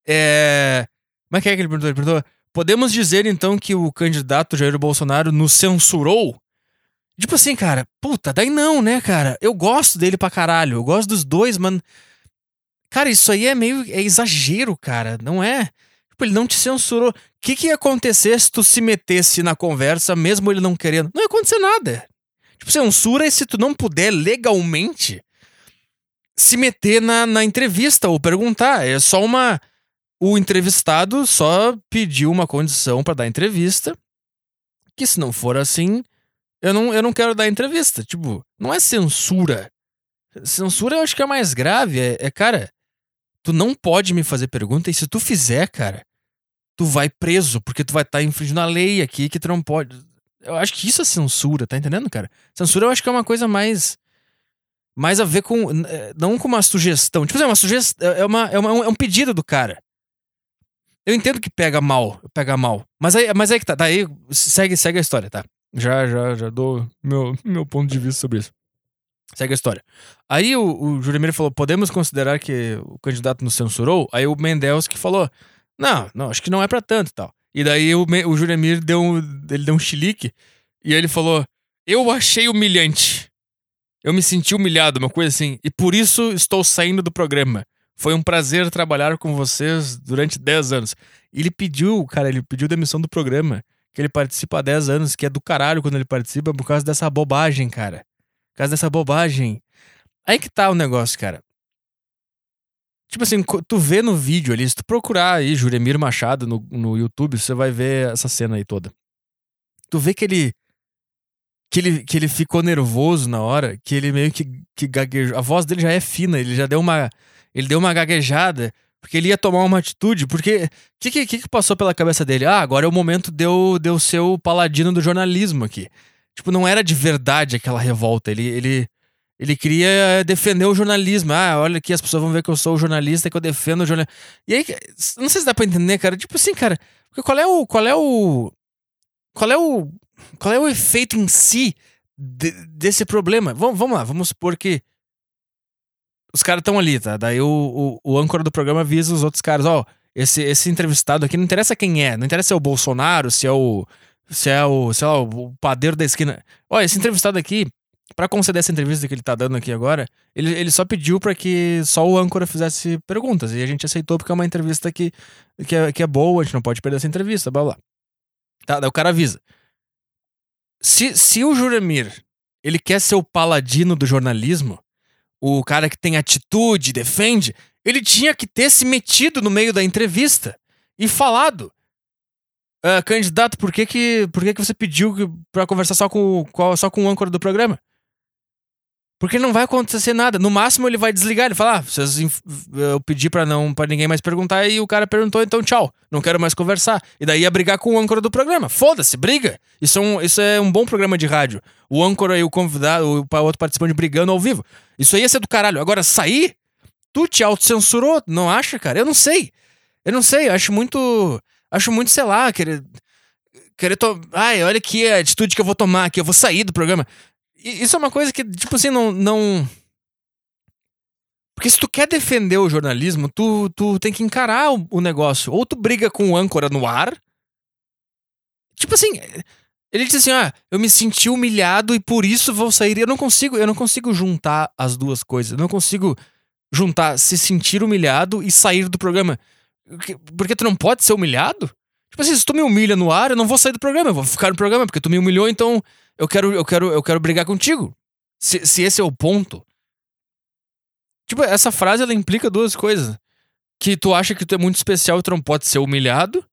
é... Como é que é que ele perguntou? Ele perguntou, podemos dizer então que o candidato Jair Bolsonaro nos censurou? Tipo assim, cara, puta, daí não, né, cara? Eu gosto dele pra caralho, eu gosto dos dois, mano. Cara, isso aí é meio. É exagero, cara, não é? Tipo, ele não te censurou. O que, que ia acontecer se tu se metesse na conversa, mesmo ele não querendo? Não ia acontecer nada. Tipo, censura é se tu não puder legalmente se meter na, na entrevista ou perguntar. É só uma. O entrevistado só pediu uma condição pra dar entrevista. Que se não for assim, eu não, eu não quero dar entrevista. Tipo, não é censura. Censura eu acho que é mais grave. É, é, cara, tu não pode me fazer pergunta e se tu fizer, cara, tu vai preso, porque tu vai estar infringindo a lei aqui que tu não pode. Eu acho que isso é censura, tá entendendo, cara? Censura eu acho que é uma coisa mais. Mais a ver com. eh, Não com uma sugestão. Tipo assim, é uma sugestão. É, uma, é, uma, é um pedido do cara. Eu entendo que pega mal, pega mal. Mas aí, mas aí que tá. Daí segue, segue a história, tá? Já, já, já dou meu, meu ponto de vista sobre isso. Segue a história. Aí o, o Juremir falou: podemos considerar que o candidato nos censurou? Aí o Mendels que falou: não, não, acho que não é pra tanto tal. E daí o, o Juremir deu um, ele deu um chilique e ele falou: eu achei humilhante. Eu me senti humilhado, uma coisa assim. E por isso estou saindo do programa. Foi um prazer trabalhar com vocês durante 10 anos. E ele pediu, cara, ele pediu demissão do programa. Que ele participa há 10 anos, que é do caralho quando ele participa, por causa dessa bobagem, cara. Por causa dessa bobagem. Aí que tá o negócio, cara. Tipo assim, tu vê no vídeo ali, se tu procurar aí Juremir Machado no, no YouTube, você vai ver essa cena aí toda. Tu vê que ele. Que ele, que ele ficou nervoso na hora, que ele meio que, que gaguejou. A voz dele já é fina, ele já deu uma. Ele deu uma gaguejada, porque ele ia tomar uma atitude. Porque. O que, que, que que passou pela cabeça dele? Ah, agora é o momento de eu, de eu ser o paladino do jornalismo aqui. Tipo, não era de verdade aquela revolta. Ele, ele, ele queria defender o jornalismo. Ah, olha aqui, as pessoas vão ver que eu sou o jornalista, que eu defendo o jornalismo. E aí, não sei se dá pra entender, cara. Tipo assim, cara, qual é o. Qual é o. Qual é o. Qual é o efeito em si de- desse problema? Vamos, vamos lá, vamos supor que. Os caras estão ali, tá? Daí o, o, o âncora do programa avisa os outros caras, ó. esse, esse entrevistado aqui não interessa quem é, não interessa se é o Bolsonaro, se é o. Se é o, sei lá, o padeiro da esquina. Ó, esse entrevistado aqui, Pra conceder essa entrevista que ele tá dando aqui agora, ele, ele só pediu pra que só o âncora fizesse perguntas. E a gente aceitou porque é uma entrevista que, que, é, que é boa, a gente não pode perder essa entrevista, blá blá. Tá, daí o cara avisa. Se, se o Juremir, ele quer ser o paladino do jornalismo, o cara que tem atitude, defende, ele tinha que ter se metido no meio da entrevista e falado. "Ah, candidato, por que que, por que que você pediu pra conversar só com, só com o âncora do programa? Porque não vai acontecer nada. No máximo ele vai desligar, ele fala: ah, eu pedi pra não para ninguém mais perguntar e o cara perguntou, então tchau, não quero mais conversar. E daí ia brigar com o âncora do programa. Foda-se, briga. Isso é, um, isso é um bom programa de rádio. O âncora e o convidado, o outro participante brigando ao vivo. Isso aí ia ser do caralho. Agora, sair, tu te autocensurou, não acha, cara? Eu não sei. Eu não sei, eu acho muito. Acho muito, sei lá, querer. Querer to... Ai, olha aqui a atitude que eu vou tomar aqui, eu vou sair do programa. E Isso é uma coisa que, tipo assim, não. não... Porque se tu quer defender o jornalismo, tu, tu tem que encarar o, o negócio. Ou tu briga com o âncora no ar. Tipo assim, ele diz assim: ah, eu me senti humilhado e por isso vou sair. Eu não consigo, eu não consigo juntar as duas coisas. Eu não consigo juntar se sentir humilhado e sair do programa. Porque- tu não pode ser humilhado? Tipo assim, se tu me humilha no ar, eu não vou sair do programa, eu vou ficar no programa, porque tu me humilhou, então eu quero, eu quero, eu quero brigar contigo. Se, se esse é o ponto. Tipo, essa frase ela implica duas coisas. Que tu acha que tu é muito especial e tu não pode ser humilhado.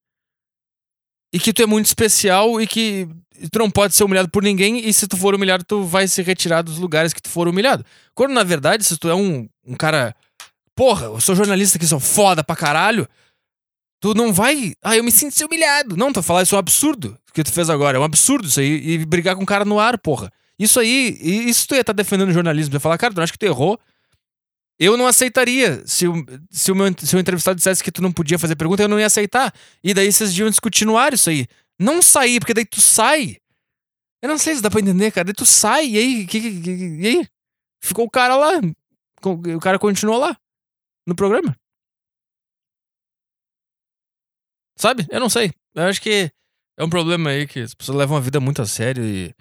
E que tu é muito especial e que tu não pode ser humilhado por ninguém. E se tu for humilhado, tu vai se retirar dos lugares que tu for humilhado. Quando na verdade, se tu é um, um cara. Porra, eu sou jornalista que sou foda pra caralho. Tu não vai. Ah, eu me senti humilhado. Não, tu falar isso é um absurdo o que tu fez agora. É um absurdo isso aí. E brigar com o cara no ar, porra. Isso aí, isso tu ia estar defendendo o jornalismo. Tu ia falar, cara, tu acha que tu errou? Eu não aceitaria. Se o, se, o meu, se o entrevistado dissesse que tu não podia fazer pergunta, eu não ia aceitar. E daí vocês iam discutir no ar isso aí. Não sair, porque daí tu sai. Eu não sei se dá pra entender, cara. Daí tu sai, e aí? Que, que- que- e aí? Ficou o cara lá. O cara continuou lá. No programa. Sabe? Eu não sei. Eu acho que é um problema aí que as pessoas levam a vida muito a sério e.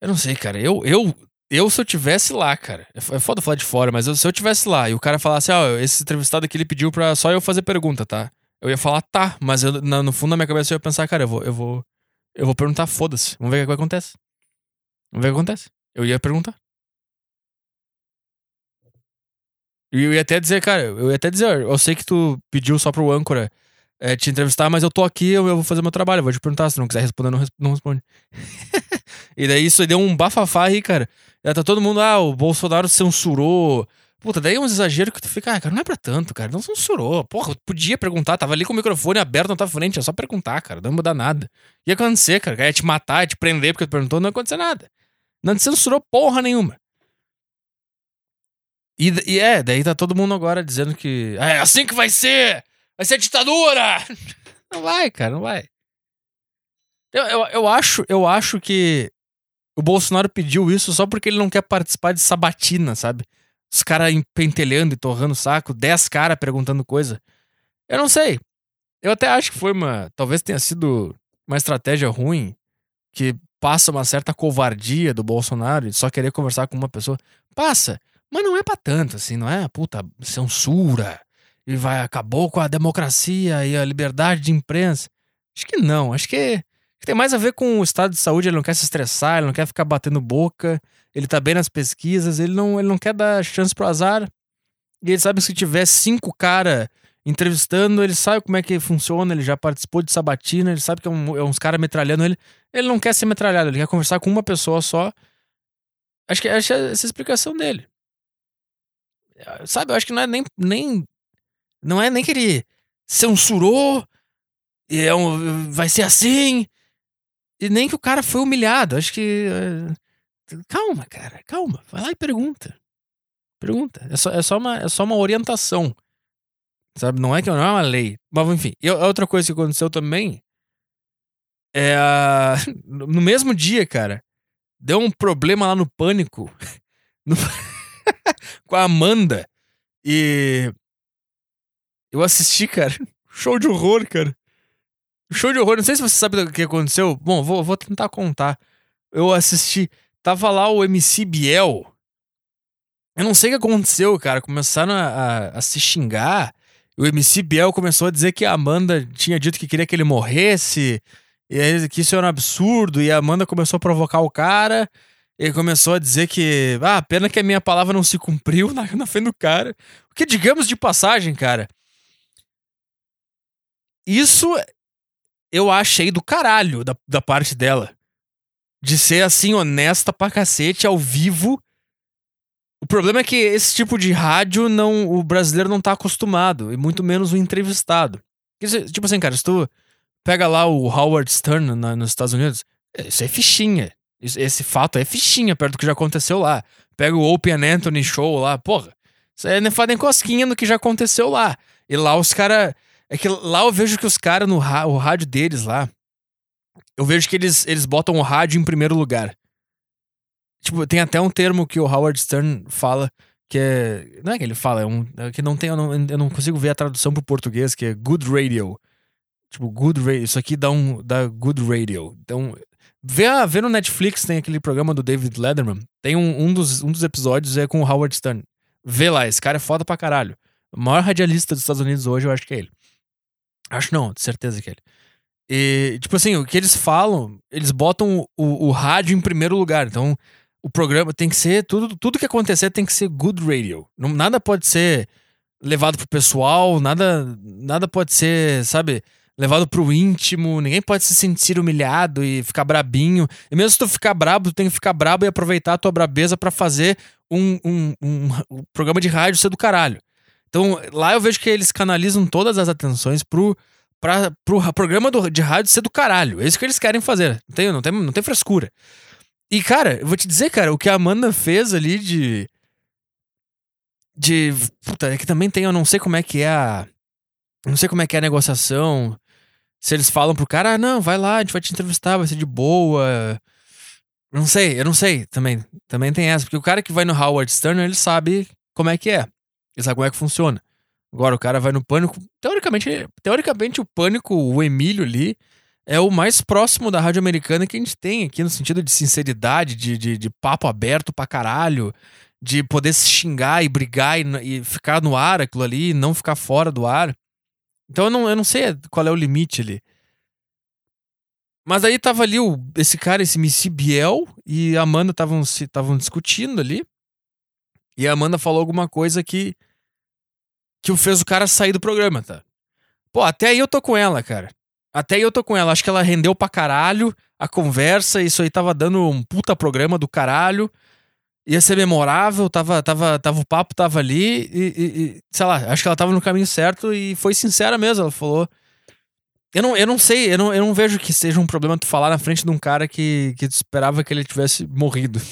Eu não sei, cara. Eu, eu, eu se eu tivesse lá, cara. É é foda falar de fora, mas eu- se eu tivesse lá e o cara falasse, ó, esse entrevistado aqui ele pediu pra só eu fazer pergunta, tá? Eu ia falar, tá, mas eu, na- no fundo da minha cabeça eu ia pensar, cara, eu vou, eu vou, eu vou perguntar, foda-se. Vamos ver o que acontece. Vamos ver o que acontece. Eu ia perguntar. E eu ia até dizer, cara, eu ia até dizer, eu sei que tu pediu só pro âncora é, te entrevistar, mas eu tô aqui, eu, eu vou fazer meu trabalho, vou te perguntar. Se não quiser responder, não, não responde. *laughs* e daí isso deu um bafafá aí, cara. Já tá todo mundo, ah, o Bolsonaro censurou. Puta, daí é um exagero que tu fica, ah, cara, não é pra tanto, cara, não censurou. Porra, podia perguntar, tava ali com o microfone aberto na tua frente, é só perguntar, cara, não ia mudar nada. Ia acontecer, cara, ia te matar, ia te prender porque tu perguntou, não ia acontecer nada. Não te censurou porra nenhuma. E, e é, daí tá todo mundo agora dizendo que "Ah, é assim que vai ser! Vai ser ditadura! *laughs* Não vai, cara, não vai. Eu, eu, eu, acho, eu acho que o Bolsonaro pediu isso só porque ele não quer participar de sabatina, sabe? Os caras pentelhando e torrando o saco, 10 caras perguntando coisa. Eu não sei. Eu até acho que foi uma. Talvez tenha sido uma estratégia ruim que passa uma certa covardia do Bolsonaro de só querer conversar com uma pessoa. Passa, mas não é pra tanto, assim, não é? Puta, censura. E vai, acabou com a democracia e a liberdade de imprensa. Acho que não, acho que, que tem mais a ver com o estado de saúde, ele não quer se estressar, ele não quer ficar batendo boca, ele tá bem nas pesquisas, ele não, ele não quer dar chance pro azar. E ele sabe que se tiver cinco cara entrevistando, ele sabe como é que funciona, ele já participou de sabatina, ele sabe que é, um- é uns caras metralhando ele. Ele não quer ser metralhado, ele quer conversar com uma pessoa só. Acho que acho que é essa a explicação dele. Sabe, eu acho que não é nem. nem não é nem que ele censurou é um, vai ser assim. E nem que o cara foi humilhado. Acho que. é, calma, cara, calma. Vai lá e pergunta. Pergunta. É só, é só, uma, é só uma orientação. Sabe? Não é que não é uma lei. Mas enfim. E outra coisa que aconteceu também é *laughs* a. No mesmo dia, cara, deu um problema lá no pânico. *laughs* no- com a Amanda. E. Eu assisti, cara. *laughs* Show de horror, cara. Show de horror. Não sei se você sabe o que aconteceu. Bom, vou, vou tentar contar. Eu assisti. Tava lá o MC Biel. Eu não sei o que aconteceu, cara. Começaram a, a- a se xingar. O MC Biel começou a dizer que a Amanda tinha dito que queria que ele morresse. E que isso era um absurdo. E a Amanda começou a provocar o cara. Ele começou a dizer que. Ah, pena que a minha palavra não se cumpriu *laughs* na, na frente do cara. O que, digamos de passagem, cara. Isso eu achei do caralho da, da parte dela. De ser assim, honesta pra cacete, ao vivo. O problema é que esse tipo de rádio não o brasileiro não tá acostumado, e muito menos o entrevistado. Tipo assim, cara, se tu pega lá o Howard Stern na, nos Estados Unidos, isso é fichinha. Esse fato é fichinha perto do que já aconteceu lá. Pega o Open Anthony Show lá, porra. Isso aí não faz nem cosquinha do que já aconteceu lá. E lá os caras. É que lá eu vejo que os caras no o rádio deles lá. Eu vejo que eles, eles botam o rádio em primeiro lugar. Tipo, tem até um termo que o Howard Stern fala, que é. Não é que ele fala, é um. É que não tem. Eu não, eu não consigo ver a tradução pro português, que é good radio. Tipo, good radio. Isso aqui dá um. dá good radio. Então. Vê, a, vê no Netflix, tem aquele programa do David Letterman. Tem um, um, dos, um dos episódios é com o Howard Stern. Vê lá, esse cara é foda pra caralho. O maior radialista dos Estados Unidos hoje, eu acho que é ele. Acho não, de certeza que é ele. E, tipo assim, o que eles falam, eles botam o, o rádio em primeiro lugar. Então, o programa tem que ser. Tudo, tudo que acontecer tem que ser good radio. Não, nada pode ser levado pro pessoal, nada, nada pode ser, sabe, levado pro íntimo. Ninguém pode se sentir humilhado e ficar brabinho. E mesmo se tu ficar brabo, tu tem que ficar brabo e aproveitar a tua brabeza para fazer um, um, um, um, programa de rádio ser do caralho. Então, lá eu vejo que eles canalizam todas as atenções pro, pra, pro programa do, de rádio ser do caralho. É isso que eles querem fazer. Não tem, não tem, não tem frescura. E, cara, eu vou te dizer, cara, o que a Amanda fez ali de. De. Puta, é que também tem, eu não sei como é que é a. Não sei como é que é a negociação. Se eles falam pro cara, ah, não, vai lá, a gente vai te entrevistar, vai ser de boa. Não sei, eu não sei também. Também tem essa. Porque o cara que vai no Howard Stern, ele sabe como é que é. Ele sabe como é que funciona. Agora, o cara vai no pânico. Teoricamente, teoricamente o pânico, o Emílio ali, é o mais próximo da rádio americana que a gente tem aqui, no sentido de sinceridade, de, de, de papo aberto pra caralho, de poder se xingar e brigar e, e, ficar no ar aquilo ali, e não ficar fora do ar. Então eu não, eu não sei qual é o limite ali. Mas aí tava ali o, esse cara, esse Missy Biel e a Amanda estavam discutindo ali. E a Amanda falou alguma coisa que que fez o cara sair do programa, tá? Pô, até aí eu tô com ela, cara. Até aí eu tô com ela. Acho que ela rendeu pra caralho a conversa. Isso aí tava dando um puta programa do caralho. Ia ser memorável, tava, tava, tava, o papo tava ali e, e, e, sei lá, acho que ela tava no caminho certo e foi sincera mesmo. Ela falou. Eu não, eu não sei, eu não, eu não vejo que seja um problema tu falar na frente de um cara que, que tu esperava que ele tivesse morrido.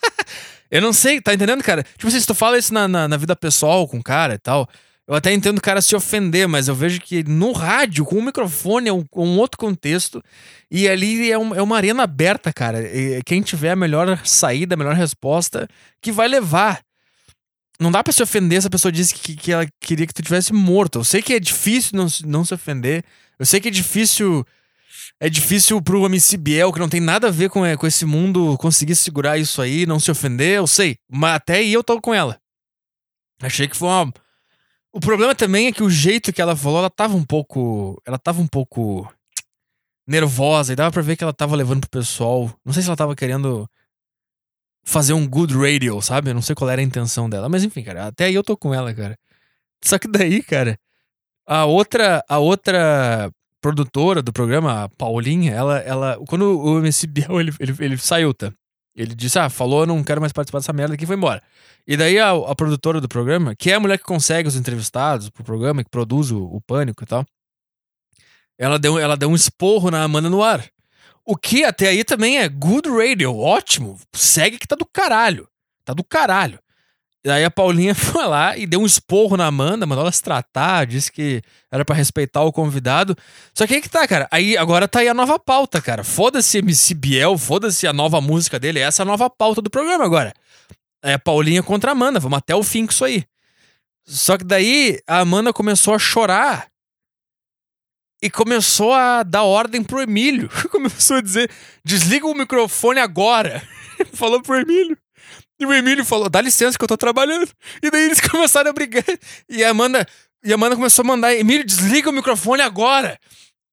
*laughs* eu não sei, tá entendendo, cara? Tipo assim, se tu fala isso na, na, na vida pessoal com o cara e tal, eu até entendo o cara se ofender, mas eu vejo que no rádio, com o microfone, é um, um outro contexto. E ali é, um, é, uma arena aberta, cara. E quem tiver a melhor saída, a melhor resposta, que vai levar. Não dá pra se ofender se a pessoa disse que, que ela queria que tu tivesse morto. Eu sei que é difícil não, não se ofender. Eu sei que é difícil. É difícil pro MC Biel, que não tem nada a ver com, é, com esse mundo, conseguir segurar isso aí, não se ofender, eu sei. Mas até aí eu tô com ela. Achei que foi uma o problema também é que o jeito que ela falou, ela tava um pouco. Ela tava um pouco nervosa e dava pra ver que ela tava levando pro pessoal. Não sei se ela tava querendo fazer um good radio, sabe? Eu não sei qual era a intenção dela. Mas enfim, cara, até aí eu tô com ela, cara. Só que daí, cara, a outra, a outra produtora do programa, a Paulinha, ela, ela quando o MC Biel, ele, ele, ele saiu, tá? Ele disse, ah, falou, não quero mais participar dessa merda aqui e foi embora. E daí a, a, produtora do programa, que é a mulher que consegue os entrevistados pro programa, que produz o, o Pânico e tal, ela deu, ela deu um esporro na Amanda no ar. O que até aí também é good radio, ótimo. Segue que tá do caralho. Tá do caralho. E aí a Paulinha *laughs* foi lá e deu um esporro na Amanda, mandou ela se tratar, disse que era para respeitar o convidado. Só que aí que tá, cara. Aí agora tá aí a nova pauta, cara. Foda-se MC Biel, foda-se a nova música dele. Essa é a nova pauta do programa agora. É Paulinha contra a Amanda. Vamos até o fim com isso aí. Só que daí a Amanda começou a chorar. E começou a dar ordem pro Emílio. *laughs* começou a dizer: desliga o microfone agora. *laughs* Falou pro Emílio. E o Emílio falou: dá licença que eu tô trabalhando. E daí eles *laughs* começaram a brigar. E a Amanda, e a Amanda começou a mandar: Emílio, desliga o microfone agora.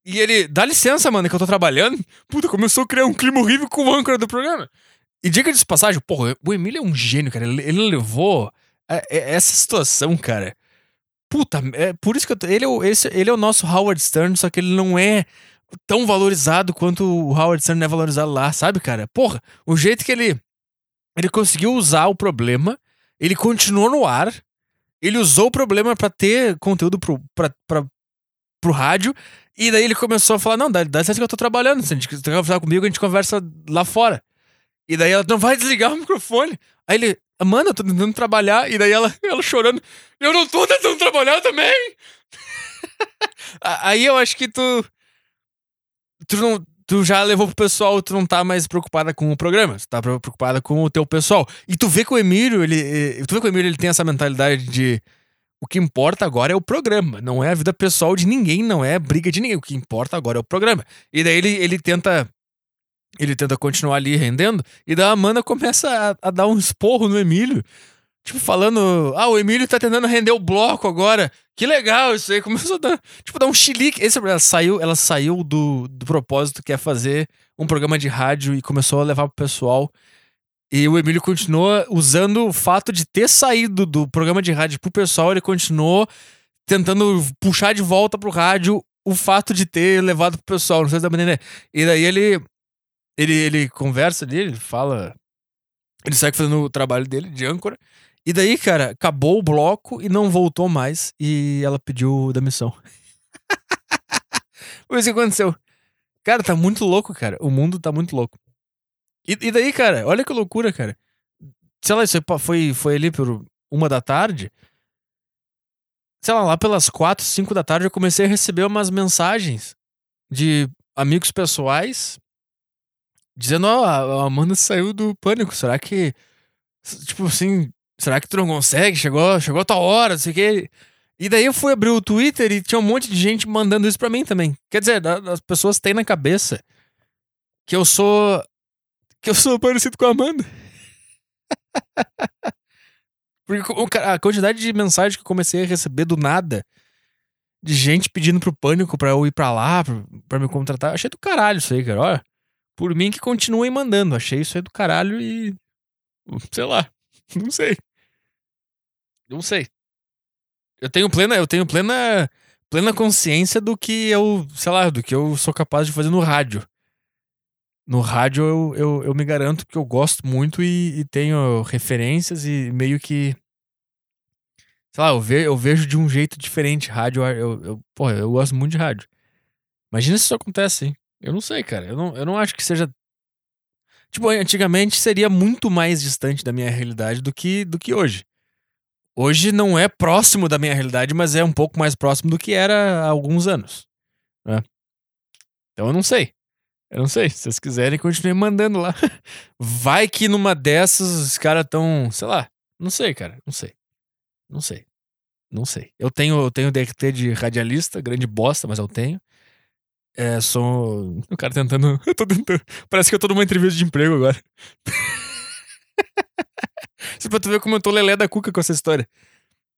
E ele, dá licença, mano, que eu tô trabalhando. Puta, começou a criar um clima horrível com o âncora do programa. E diga de passagem, porra, o Emílio é um gênio, cara. Ele, ele levou a, a, essa situação, cara. Puta, é por isso que eu, ele, é, esse, ele é o nosso Howard Stern, só que ele não é tão valorizado quanto o Howard Stern é valorizado lá, sabe, cara? Porra, o jeito que ele ele conseguiu usar o problema Ele continuou no ar. Ele usou o problema para ter conteúdo pro, pra, pra, pro rádio. E daí ele começou a falar: Não, dá, dá certo que eu tô trabalhando. Se a gente conversar comigo, a gente conversa lá fora. E daí ela não vai desligar o microfone. Aí ele, mano, eu tô tentando trabalhar. E daí ela, ela chorando, eu não tô tentando trabalhar também. *laughs* Aí eu acho que tu. Tu, não, tu já levou pro pessoal, tu não tá mais preocupada com o programa, tu tá preocupada com o teu pessoal. E tu vê que o Emílio, ele. Eh, tu vê que o Emílio ele tem essa mentalidade de. O que importa agora é o programa, não é a vida pessoal de ninguém, não é briga de ninguém. O que importa agora é o programa. E daí ele, ele tenta ele tenta continuar ali rendendo, e daí a Amanda começa a, a, dar um esporro no Emílio. Tipo, falando, ah, o Emílio tá tentando render o bloco agora. Que legal isso aí. Começou a dar, tipo, dar um chilique. Esse, ela saiu, ela saiu do, do propósito que é fazer um programa de rádio e começou a levar pro pessoal. E o Emílio continuou usando o fato de ter saído do programa de rádio pro pessoal, ele continuou tentando puxar de volta pro rádio o fato de ter levado pro pessoal, não sei se dá pra. E daí ele ele, ele conversa ali, ele fala. Ele segue fazendo o trabalho dele de âncora. E daí, cara, acabou o bloco e não voltou mais. E ela pediu demissão. *laughs* Foi isso que aconteceu. Cara, tá muito louco, cara. O mundo tá muito louco. E, e daí, cara, olha que loucura, cara. Sei lá, isso foi, foi ali por uma da tarde. Sei lá, lá pelas quatro, cinco da tarde eu comecei a receber umas mensagens de amigos pessoais dizendo, ó, oh, a Amanda saiu do pânico. Será que. Tipo assim, será que tu não consegue? Chegou, chegou a tua hora, não sei o quê. E daí eu fui abrir o Twitter e tinha um monte de gente mandando isso pra mim também. Quer dizer, as pessoas têm na cabeça que eu sou. que eu sou parecido com a Amanda. *laughs* Porque a quantidade de mensagens que eu comecei a receber do nada, de gente pedindo pro pânico pra eu ir pra lá, pra, me contratar, achei do caralho isso aí, cara. Olha. Por mim que continuem mandando. Achei isso aí do caralho e. Sei lá. *laughs* Não sei. Não sei. Eu tenho plena, eu tenho plena, plena consciência do que eu, sei lá, do que eu sou capaz de fazer no rádio. No rádio eu, eu, eu me garanto que eu gosto muito e, e tenho referências e meio que. Sei lá, eu, ve, eu vejo de um jeito diferente rádio. Eu, eu, porra, eu gosto muito de rádio. Imagina se isso acontece, hein? Eu não sei, cara. Eu não, eu não acho que seja. Tipo, antigamente seria muito mais distante da minha realidade do que, do que hoje. Hoje não é próximo da minha realidade, mas é um pouco mais próximo do que era há alguns anos. Né? Então eu não sei. Eu não sei. Se vocês quiserem, continuem mandando lá. *laughs* Vai que numa dessas os caras tão. Sei lá. Não sei, cara. Não sei. Não sei. Não sei. Eu tenho, eu tenho DRT de radialista, grande bosta, mas eu tenho. É, sou. *laughs* O cara tentando. *laughs* Eu tô tentando. Parece que eu tô numa entrevista de emprego agora. Só pra tu ver como eu tô lelé da cuca com essa história.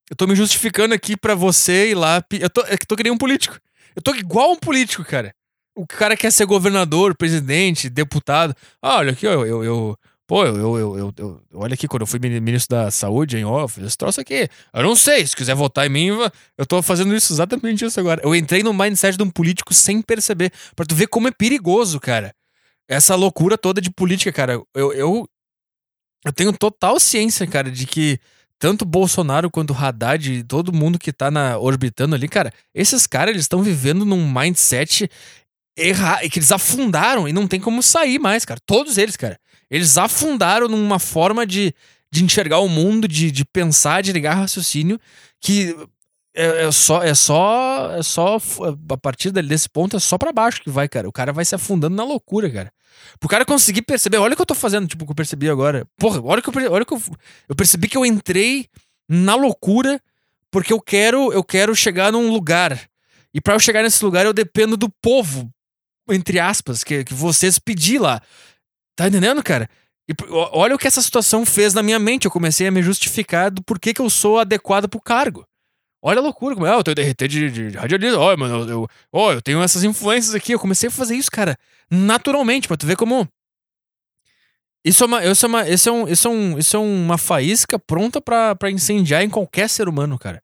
Eu tô me justificando aqui pra você ir lá. Eu tô, é que tô que nem um político. Eu tô igual um político, cara. O cara quer ser governador, presidente, deputado. Ah, olha aqui, ó, eu, eu, eu, Pô, eu, eu, eu, eu, olha aqui, quando eu fui ministro da saúde em off, esse troço aqui. Eu não sei, se quiser votar em mim, eu tô fazendo isso, exatamente isso agora. Eu entrei no mindset de um político sem perceber, pra tu ver como é perigoso, cara. Essa loucura toda de política, cara. Eu, eu, eu tenho total ciência, cara, de que tanto Bolsonaro quanto Haddad, todo mundo que tá na, orbitando ali, cara, esses caras, eles estão vivendo num mindset errado, que eles afundaram e não tem como sair mais, cara. Todos eles, cara. Eles afundaram numa forma de, de enxergar o mundo, de, de pensar, de ligar raciocínio, que é, é, só, é só. É só. A partir desse ponto é só para baixo que vai, cara. O cara vai se afundando na loucura, cara. Pro cara conseguir perceber, olha o que eu tô fazendo, tipo, que eu percebi agora. Porra, olha que eu, olha que eu, eu percebi que eu entrei na loucura porque eu quero, eu quero chegar num lugar. E para eu chegar nesse lugar eu dependo do povo, entre aspas, que, que vocês pedir lá. Tá entendendo, cara? E olha o que essa situação fez na minha mente. Eu comecei a me justificar do porquê que eu sou adequado pro cargo. Olha a loucura, como é, ah, eu tenho DRT de, de, de ó, mano, eu, eu, ó, eu tenho essas influências aqui. Eu comecei a fazer isso, cara, naturalmente, pra tu ver como. Isso é uma, isso é uma, isso é um, isso é um, isso é uma faísca pronta para incendiar em qualquer ser humano, cara.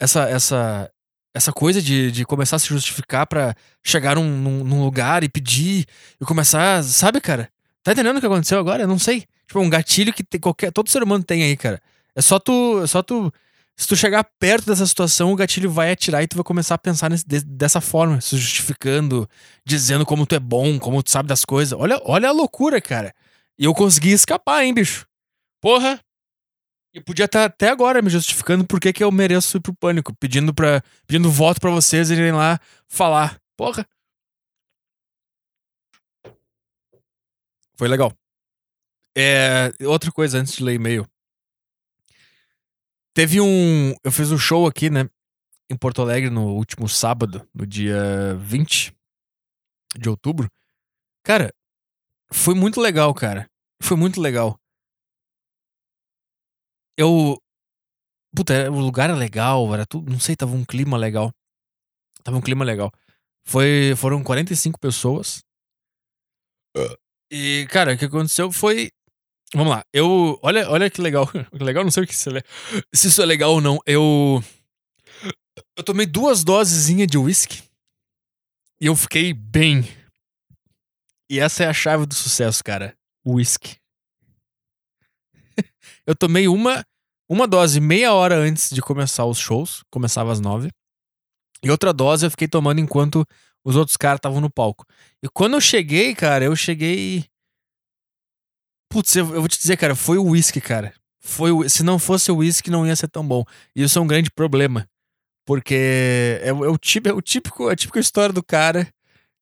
Essa, essa, essa coisa de, de começar a se justificar para chegar num, num, num, lugar e pedir e começar, sabe, cara? Tá entendendo o que aconteceu agora? Eu não sei. Tipo, um gatilho que tem qualquer, todo ser humano tem aí, cara. É só tu. É só tu. Se tu chegar perto dessa situação, o gatilho vai atirar e tu vai começar a pensar nesse, de, dessa forma, se justificando, dizendo como tu é bom, como tu sabe das coisas. Olha, olha a loucura, cara. E eu consegui escapar, hein, bicho. Porra! Eu podia estar até agora me justificando por que, que eu mereço ir pro pânico, pedindo, pra, pedindo voto para vocês irem lá falar. Porra! Foi legal. É, outra coisa antes de ler e-mail. Teve um. Eu fiz um show aqui, né? Em Porto Alegre no último sábado, no dia 20 de outubro. Cara, foi muito legal, cara. Foi muito legal. Eu. Puta, o lugar era legal, era tudo. Não sei, tava um clima legal. Tava um clima legal. Foi, foram 45 pessoas. E, cara, o que aconteceu foi Vamos lá. Eu. Olha, olha que legal. *laughs* legal, não sei o que se isso é legal ou não. Eu. Eu tomei duas dosezinhas de uísque. E eu fiquei bem. E essa é a chave do sucesso, cara. Whisky. *laughs* eu tomei uma, uma dose meia hora antes de começar os shows. Começava às nove. E outra dose eu fiquei tomando enquanto os outros caras estavam no palco. E quando eu cheguei, cara, eu cheguei Putz, eu, eu vou te dizer, cara, foi o whisky, cara. Foi o, se não fosse o whisky, não ia ser tão bom. E isso é um grande problema. Porque é, é, o, típico, é, o típico, a típica história do cara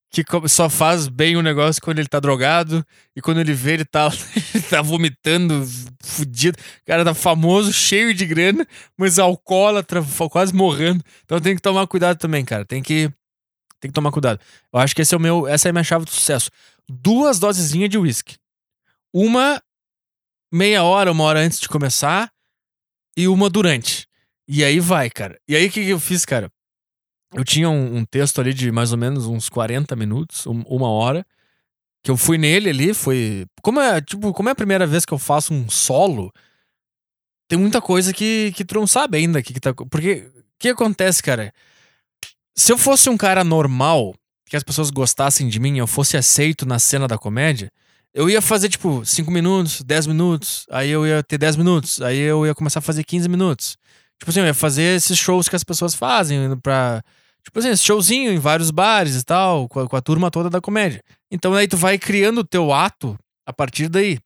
que só faz bem o negócio quando ele tá drogado e quando ele vê ele tá, *laughs* ele tá vomitando, fudido. O cara tá famoso, cheio de grana, mas alcoólatra, quase morrendo. Então tem que tomar cuidado também, cara. Tem que tem que tomar cuidado. Eu acho que esse é o meu, essa é a minha chave do sucesso. Duas dosezinhas de uísque uma meia hora, uma hora antes de começar e uma durante. E aí vai, cara. E aí o que, que eu fiz, cara? Eu tinha um, um, texto ali de mais ou menos uns 40 minutos, um, uma hora, que eu fui nele ali, foi. Como é, tipo, como é a primeira vez que eu faço um solo, tem muita coisa que, que tu não sabe ainda que, que tá. Porque o que acontece, cara? Se eu fosse um cara normal, que as pessoas gostassem de mim, eu fosse aceito na cena da comédia, eu ia fazer, tipo, 5 minutos, 10 minutos, aí eu ia ter 10 minutos, aí eu ia começar a fazer 15 minutos. Tipo assim, eu ia fazer esses shows que as pessoas fazem pra. Tipo assim, esse showzinho em vários bares e tal, com a, com a turma toda da comédia. Então aí tu vai criando o teu ato a partir daí.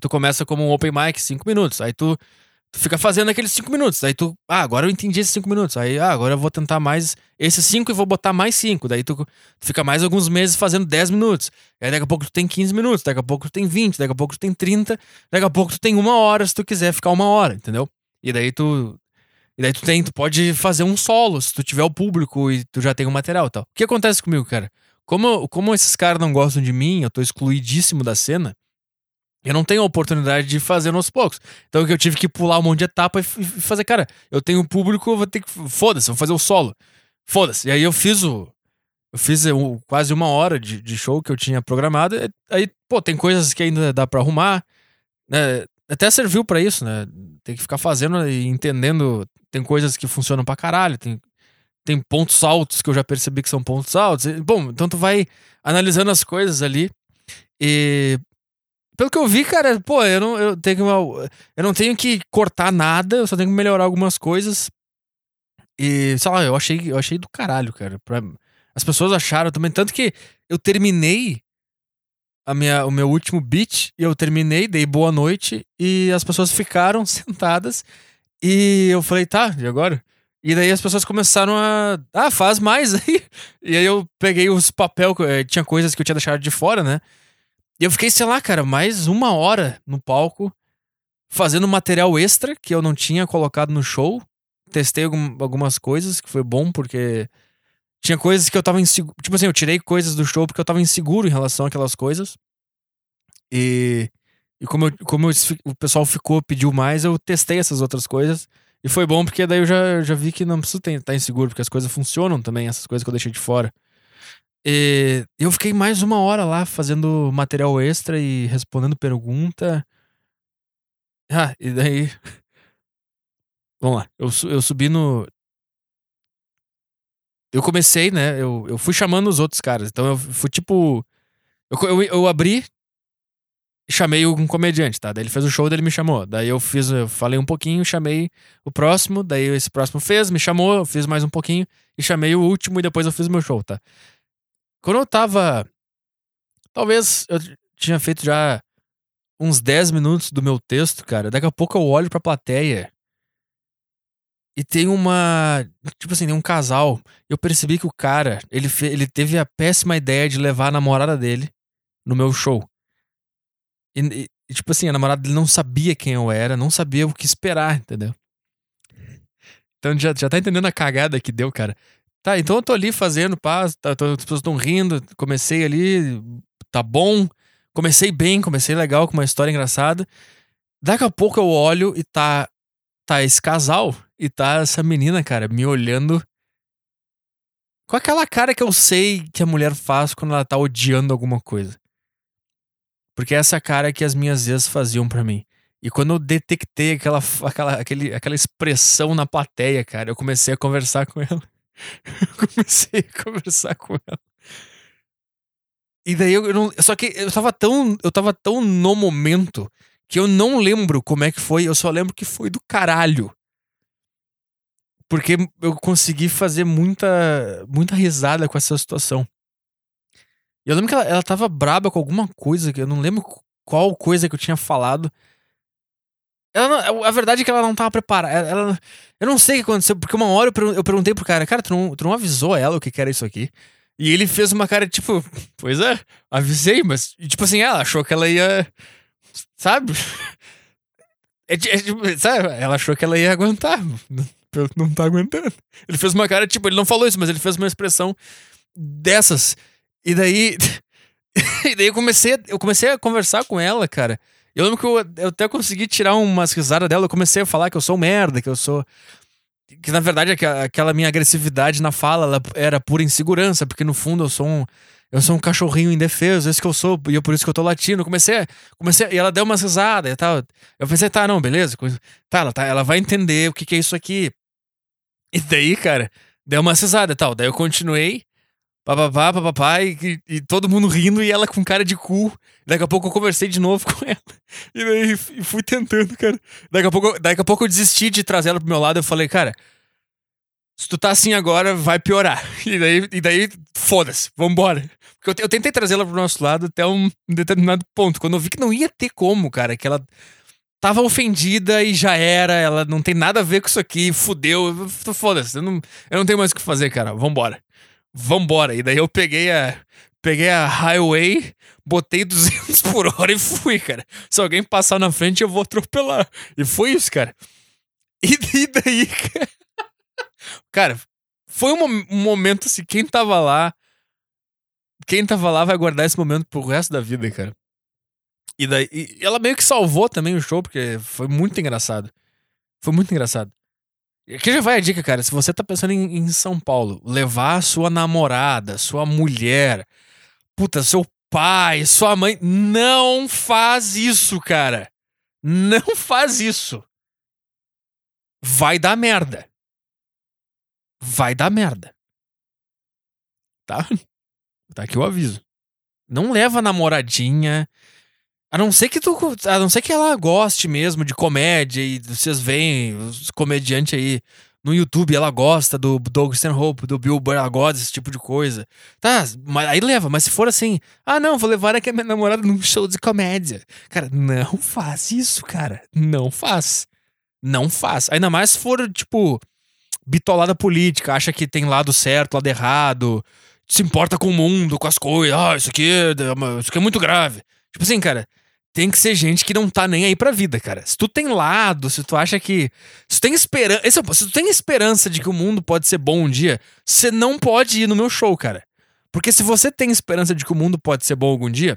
Tu começa como um open mic, 5 minutos. Aí tu Tu fica fazendo aqueles cinco minutos. Aí tu, ah, agora eu entendi esses cinco minutos. Aí, ah, agora eu vou tentar mais esses cinco e vou botar mais cinco. Daí tu, tu fica mais alguns meses fazendo dez minutos. Aí daqui a pouco tu tem 15 minutos, daqui a pouco tu tem 20, daqui a pouco tu tem 30, daqui a pouco tu tem uma hora se tu quiser ficar uma hora, entendeu? E daí tu. E daí tu tem, tu pode fazer um solo se tu tiver o público e tu já tem o material e tal. O que acontece comigo, cara? Como, como esses caras não gostam de mim, eu tô excluidíssimo da cena. Eu não tenho a oportunidade de fazer aos poucos. Então eu tive que pular um monte de etapa e fazer, cara, eu tenho público, eu vou ter que. Foda-se, vou fazer o solo. Foda-se. E aí eu fiz o. Eu fiz o, quase uma hora de, de show que eu tinha programado. Aí, pô, tem coisas que ainda dá para arrumar. Né? Até serviu para isso, né? Tem que ficar fazendo e entendendo. Tem coisas que funcionam pra caralho. Tem, tem pontos altos que eu já percebi que são pontos altos. Bom, então tu vai analisando as coisas ali. E pelo que eu vi, cara, pô, eu não, eu tenho uma, eu não tenho que cortar nada, eu só tenho que melhorar algumas coisas. E, sei lá, eu achei, eu achei do caralho, cara. Pra, as pessoas acharam também. Tanto que eu terminei a minha, o meu último beat, e eu terminei, dei boa noite, e as pessoas ficaram *laughs* sentadas. E eu falei, tá, e agora? E daí as pessoas começaram a. Ah, faz mais aí. *laughs* E aí eu peguei os papel, eh, tinha coisas que eu tinha deixado de fora, né? E eu fiquei, sei lá, cara, mais uma hora no palco, fazendo material extra que eu não tinha colocado no show. Testei algum, algumas coisas, que foi bom, porque tinha coisas que eu tava inseguro. Tipo assim, eu tirei coisas do show porque eu tava inseguro em relação àquelas coisas. E, e como, eu, como eu, o pessoal ficou, pediu mais, eu testei essas outras coisas. E foi bom porque daí eu já, já vi que não preciso estar tá inseguro, porque as coisas funcionam também, essas coisas que eu deixei de fora. E eu fiquei mais uma hora lá fazendo material extra e respondendo pergunta. Ah, e daí. *laughs* Vamos lá. Eu, eu subi no. Eu comecei, né? Eu, eu fui chamando os outros caras. Então eu fui tipo. Eu, eu, eu abri. chamei um comediante, tá? Daí ele fez o show, daí ele me chamou. Daí eu fiz, eu falei um pouquinho, chamei o próximo, daí esse próximo fez, me chamou, eu fiz mais um pouquinho e chamei o último e depois eu fiz meu show, tá? Quando eu tava. Talvez eu tinha feito já uns 10 minutos do meu texto, cara. Daqui a pouco eu olho pra plateia e tem uma. Tipo assim, tem um casal. Eu percebi que o cara, ele, ele teve a péssima ideia de levar a namorada dele no meu show. E, e, tipo assim, a namorada dele não sabia quem eu era, não sabia o que esperar, entendeu? Então já, já tá entendendo a cagada que deu, cara. Tá, então eu tô ali fazendo, pá, tá, tô, as pessoas estão rindo, comecei ali, tá bom. Comecei bem, comecei legal, com uma história engraçada. Daqui a pouco eu olho e tá, tá esse casal e tá essa menina, cara, me olhando com aquela cara que eu sei que a mulher faz quando ela tá odiando alguma coisa. Porque é essa cara que as minhas ex faziam para mim. E quando eu detectei aquela, aquela, aquele, aquela expressão na plateia, cara, eu comecei a conversar com ela. *laughs* comecei a conversar com ela. E daí eu não. Só que eu tava tão. Eu tava tão no momento que eu não lembro como é que foi. Eu só lembro que foi do caralho. Porque eu consegui fazer muita. muita risada com essa situação. Eu lembro que ela, ela tava braba com alguma coisa, que eu não lembro qual coisa que eu tinha falado. Não, a verdade é que ela não tava preparada. Ela, eu não sei o que aconteceu, porque uma hora eu, perguntei pro cara, cara, tu não, tu não avisou ela o que, era isso aqui? E ele fez uma cara tipo, pois é, avisei, mas, tipo assim, ela achou que ela ia. Sabe? É, é, tipo, sabe? Ela achou que ela ia aguentar. Não tá aguentando. Ele fez uma cara, tipo, ele não falou isso, mas ele fez uma expressão dessas. E daí. *laughs* e daí eu comecei, eu comecei a conversar com ela, cara. Eu lembro que eu, eu até consegui tirar umas risadas dela. Eu comecei a falar que eu sou merda, que eu sou. Que na verdade aquela minha agressividade na fala era pura insegurança, porque no fundo eu sou um. Eu sou um cachorrinho indefeso, esse que eu sou, e é por isso que eu tô latindo. Comecei, comecei, e ela deu umas risadas e tal. Eu pensei, tá, não, beleza. Tá, ela, tá, ela vai entender o que, que é isso aqui. E daí, cara, deu uma risada e tal. Daí eu continuei papapá, papapá, e, e, todo mundo rindo e ela com cara de cu. Daqui a pouco eu conversei de novo *laughs* com ela. E daí fui tentando, cara. Daqui a pouco, daqui a pouco eu desisti de trazer ela pro meu lado. Eu falei, cara, se tu tá assim agora, vai piorar. *laughs* E daí, e daí foda-se, vambora. Porque eu, eu tentei trazer ela pro nosso lado até um determinado ponto. Quando eu vi que não ia ter como, cara, que ela tava ofendida e já era, ela não tem nada a ver com isso aqui, fudeu. Foda-se, eu não, eu não tenho mais o que fazer, cara, vambora vambora. E daí eu peguei a, peguei a highway, botei 200 *laughs* por hora e fui, cara. Se alguém passar na frente, eu vou atropelar. E foi isso, cara. E, *laughs* e daí, cara, foi um, um, momento assim, quem tava lá, quem tava lá vai guardar esse momento pro resto da vida, cara. E daí, e ela meio que salvou também o show, porque foi muito engraçado. Foi muito engraçado. Aqui já vai a dica, cara. Se você tá pensando em, em São Paulo, levar sua namorada, sua mulher, puta, seu pai, sua mãe, não faz isso, cara. Não *laughs* faz isso. Vai dar merda. Vai dar merda. Tá? Tá aqui o aviso. Não leva namoradinha, a não ser que tu. A não ser que ela goste mesmo de comédia e vocês veem os comediantes aí no YouTube, ela gosta do Doug Stanhope, do Bill Burr, ela gosta desse tipo de coisa. Tá, mas aí leva, mas se for assim, ah não, vou levar aqui a minha namorada num show de comédia. Cara, não faz isso, cara. Não faz. Não faz. Ainda mais se for, tipo, bitolada política, acha que tem lado certo, lado errado, se importa com o mundo, com as coisas, ah, isso aqui, é, isso aqui é muito grave. Tipo assim, cara, tem que ser gente que não tá nem aí pra vida, cara. Se tu tem lado, se tu acha que. Se tu tem esperança. É se tu tem esperança de que o mundo pode ser bom um dia, você não pode ir no meu show, cara. Porque se você tem esperança de que o mundo pode ser bom algum dia,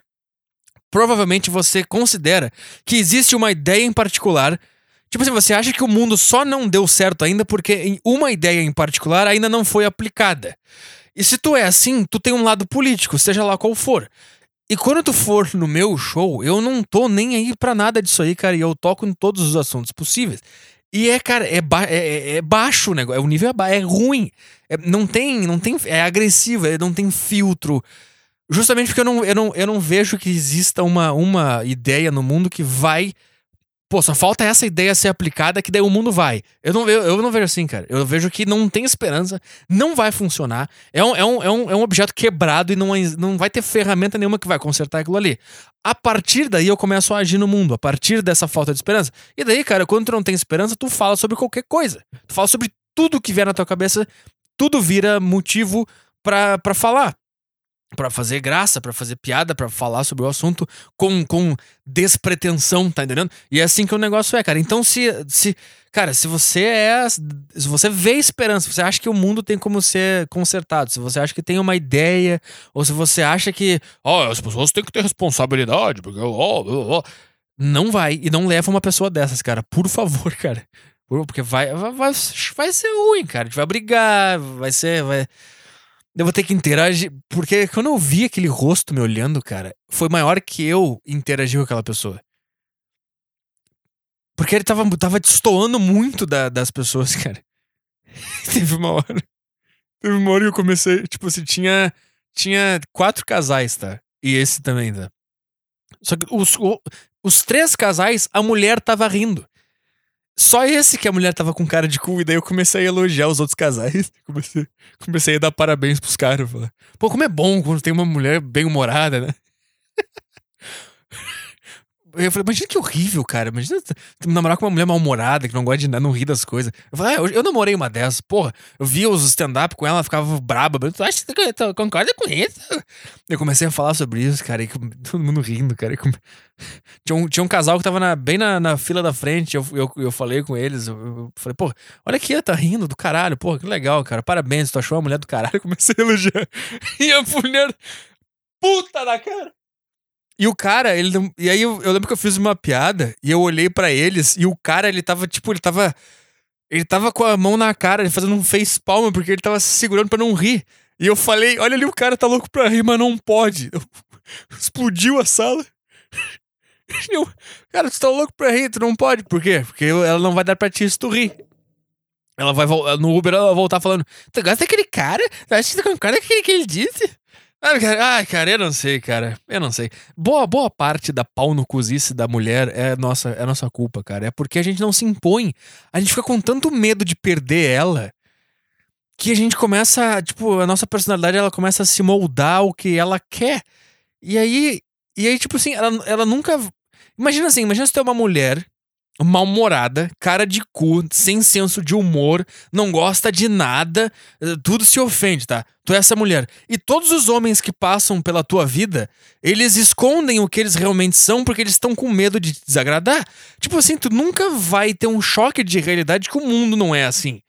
provavelmente você considera que existe uma ideia em particular. Tipo assim, você acha que o mundo só não deu certo ainda porque uma ideia em particular ainda não foi aplicada. E se tu é assim, tu tem um lado político, seja lá qual for. E quando tu for no meu show, eu não tô nem aí pra nada disso aí, cara. E eu toco em todos os assuntos possíveis. E é, cara, é, ba é, é, é baixo o negócio. O nível é, é ruim. É, não tem, não tem. É agressivo, é, não tem filtro. Justamente porque eu não, eu não, eu não vejo que exista uma, uma ideia no mundo que vai. Pô, só falta essa ideia ser aplicada que daí o mundo vai. Eu não, eu, eu não vejo assim, cara. Eu vejo que não tem esperança, não vai funcionar. É um, é um, é um, é um objeto quebrado e não, não vai ter ferramenta nenhuma que vai consertar aquilo ali. A partir daí eu começo a agir no mundo, a partir dessa falta de esperança. E daí, cara, quando tu não tem esperança, tu fala sobre qualquer coisa. Tu fala sobre tudo que vier na tua cabeça, tudo vira motivo para falar para fazer graça, para fazer piada, para falar sobre o assunto com, com despretensão, tá entendendo? E é assim que o negócio é, cara. Então, se, se. Cara, se você é. Se você vê esperança, se você acha que o mundo tem como ser consertado, se você acha que tem uma ideia, ou se você acha que. Ó, oh, as pessoas têm que ter responsabilidade, porque. Oh, oh, oh. Não vai. E não leva uma pessoa dessas, cara. Por favor, *laughs* cara. Porque vai, vai, vai ser ruim, cara. A gente vai brigar, vai ser. Vai eu vou ter que interagir. Porque quando eu vi aquele rosto me olhando, cara, foi maior que eu interagir com aquela pessoa. Porque ele tava, tava destoando muito da, das pessoas, *laughs* cara. Teve uma hora. Teve uma hora que eu comecei. Tipo assim, tinha. Tinha quatro casais, tá? E esse também, tá? Só que os, os três casais, a mulher tava rindo. Só esse que a mulher tava com cara de cu, e daí eu comecei a elogiar os outros casais. *laughs* Comecei, comecei a dar parabéns pros caras. Pô, como é bom quando tem uma mulher bem humorada, né? Eu falei, imagina que horrível, cara. Imagina namorar com uma mulher mal-humorada, que não gosta de não rir das coisas. Eu falei, ah, eu, eu namorei uma dessas. Porra, eu via os stand-up com ela, ela ficava braba. Tu acha que tu concorda com isso? Eu comecei a falar sobre isso, cara, e todo mundo rindo, cara. *laughs* Tinha um, tinha um casal que tava na, bem na, na, fila da frente. Eu, eu, eu falei com eles. Eu, eu falei, pô, olha aqui, tá rindo do caralho. Pô, que legal, cara. Parabéns, tu achou a mulher do caralho. *laughs* Eu comecei a elogiar. E a mulher. Puta da cara. E o cara, ele. E aí eu, eu, lembro que eu fiz uma piada e eu olhei para eles e o cara, ele tava, tipo, ele tava. Ele tava com a mão na cara, ele fazendo um face palm, porque ele tava se segurando para não rir. E eu falei, olha ali, o cara tá louco pra rir, mas não pode. Eu, *laughs* explodiu a sala. *laughs* Eu, cara, tu tá louco pra rir, tu não pode. Por quê? Porque ela não vai dar pra ti se tu rir. Ela vai no Uber, ela vai voltar falando: Tu gosta daquele cara? Tu acha que tu concorda com aquele que ele disse? Ai cara, cara, eu não sei, cara. Eu não sei. Boa, boa parte da pau no cozice da mulher é nossa, é nossa culpa, cara. É porque a gente não se impõe. A gente fica com tanto medo de perder ela que a gente começa, tipo, a nossa personalidade ela começa a se moldar ao que ela quer. E aí, e aí tipo assim, ela, ela nunca Imagina assim, imagina se tu é uma mulher mal-humorada, cara de cu, sem senso de humor, não gosta de nada, eh, tudo se ofende, tá? Tu é essa mulher. E todos os homens que passam pela tua vida, eles escondem o que eles realmente são porque eles estão com medo de te desagradar. Tipo assim, tu nunca vai ter um choque de realidade que o mundo não é assim.